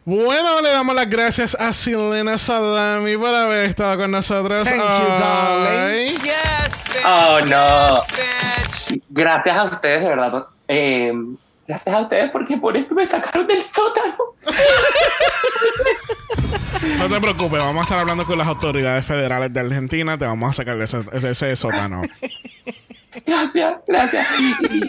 Bueno, le damos las gracias a Silena Salami por haber estado con nosotros. Thank you, darling. Oh, no. Gracias a ustedes, de verdad. Eh, gracias a ustedes porque por esto me sacaron del sótano. No te preocupes, vamos a estar hablando con las autoridades federales de Argentina. Te vamos a sacar de ese, de ese sótano. Gracias, gracias.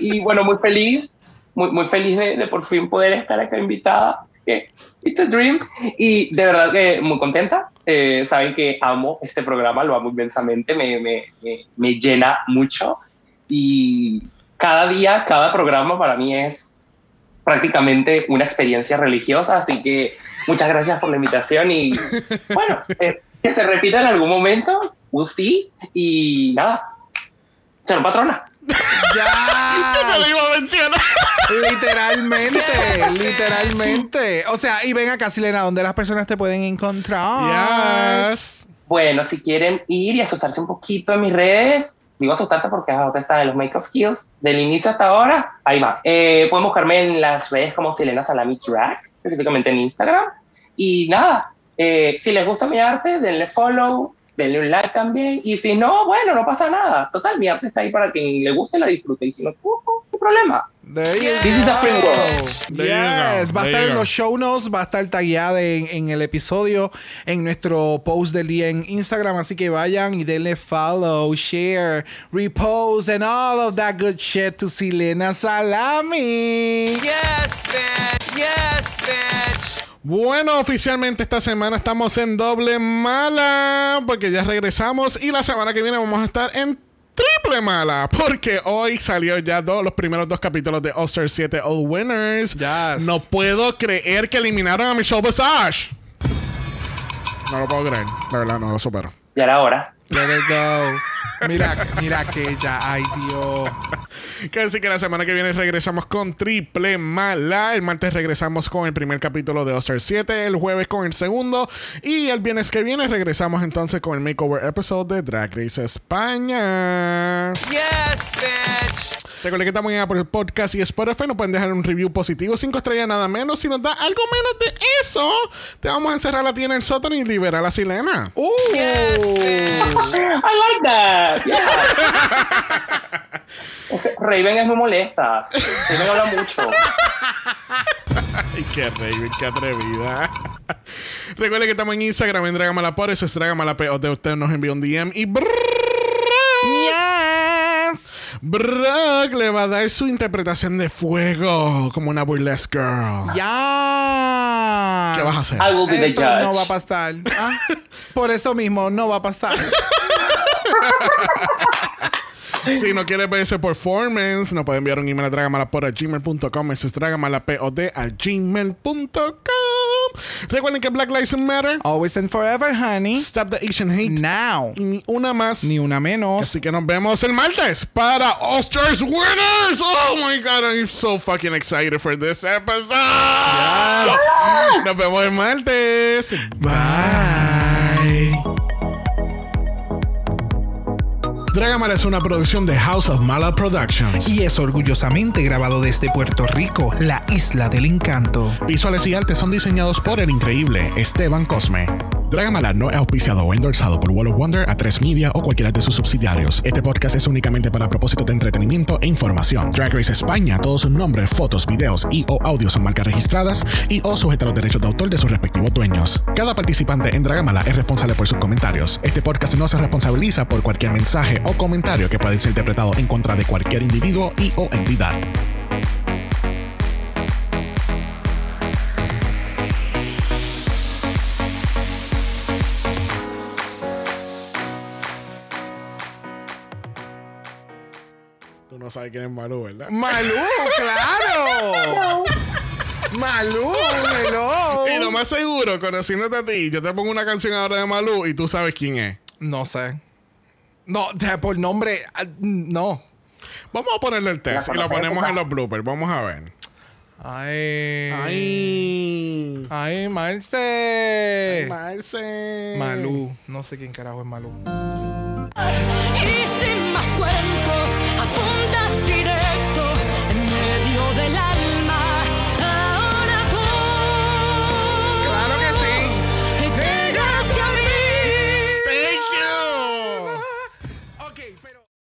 Y, bueno, muy feliz, muy, feliz de, por fin poder estar acá invitada. que It's a dream. Y de verdad que muy contenta. Eh, saben que amo este programa, lo amo inmensamente, me, me, me, me llena mucho. Y cada día, cada programa para mí es prácticamente una experiencia religiosa. Así que muchas gracias por la invitación y bueno, eh, que se repita en algún momento. We'll see. Y nada, chao patrona. Ya. te lo iba a mencionar. Literalmente, literalmente. O sea, y ven acá, Silena, donde las personas te pueden encontrar. Yes. Bueno, si quieren ir y asustarse un poquito en mis redes, digo asustarse porque ahora están en los make-up skills, del inicio hasta ahora, ahí va. Eh, pueden buscarme en las redes como Selena Salami Track, específicamente en Instagram. Y nada, eh, si les gusta mi arte, denle follow, denle un like también. Y si no, bueno, no pasa nada. Total, mi arte está ahí para quien le guste, la disfrute. Y si no, uh, uh, ¿qué problema? There you This is a free go. world. There Yes, va a estar en los show notes, va a estar tagueada en, en el episodio, en nuestro post del día en Instagram, así que vayan y denle follow, share, repost, and all of that good shit to Silena Salami. Yes, bitch. Yes, bitch. Bueno, oficialmente esta semana estamos en doble mala porque ya regresamos y la semana que viene vamos a estar en triple mala porque hoy salió ya dos, los primeros dos capítulos de All Star 7 All Winners. Yes. No puedo creer que eliminaron a Michelle Visage. No lo puedo creer, de verdad, no lo supero. Ya era hora. Let it go. Mira, mira que ya, ay Dios. Que así que la semana que viene regresamos con Triple Mala. El martes regresamos con el primer capítulo de Oster 7. El jueves con el segundo. Y el viernes que viene regresamos entonces con el makeover episode de Drag Race España. Yes, bitch. Recuerden que estamos en Apple Podcast y Spotify. Nos pueden dejar un review positivo, cinco estrellas nada menos. Si nos da algo menos de eso, te vamos a encerrar la tía en el sótano y liberar a la silena. Uh. I Raven es muy molesta. Raven habla mucho. Ay, qué rey, qué atrevida. Recuerden que estamos en Instagram en Dragamalapod. Eso es Dragamalapod. Usted nos envió un DM y Yes. Brock le va a dar su interpretación de fuego como una burlesque girl. Ya. ¿Qué vas a hacer? I will be the Eso judge. no va a pasar. Ah, Por eso mismo no va a pasar. Si no quieres ver ese performance, nos puede enviar un email a dragamalapod.gmail.com. Eso es dragamalapod a gmail.com. Recuerden que Black Lives Matter. Always and forever, honey. Stop the Asian hate. Now. Ni una más. Ni una menos. Así que nos vemos el martes para Oscars Winners. Oh my God, I'm so fucking excited for this episode. Nos vemos el martes. Bye. Dragamala es una producción de House of Mala Productions. Y es orgullosamente grabado desde Puerto Rico, la isla del encanto. Visuales y artes son diseñados por el increíble Esteban Cosme. Dragamala no es auspiciado o endorsado por Wall of Wonder, A3 Media o cualquiera de sus subsidiarios. Este podcast es únicamente para propósitos de entretenimiento e información. Drag Race España, todos sus nombres, fotos, videos y o audios son marcas registradas y o sujeta a los derechos de autor de sus respectivos dueños. Cada participante en Dragamala es responsable por sus comentarios. Este podcast no se responsabiliza por cualquier mensaje o comentario que pueda ser interpretado en contra de cualquier individuo y o entidad. Tú no sabes quién es Malú, ¿verdad? Malú, claro. Malú, hello. Y lo más seguro, conociéndote a ti, yo te pongo una canción ahora de Malú y tú sabes quién es. No sé. No, por nombre, ah, no. Vamos a ponerle el test y lo ponemos en los bloopers. Vamos a ver. Ay. Ay. Ay, Marce. Marce. Malú. No sé quién carajo es Malú. Y sin más cuentos, a puntas directas.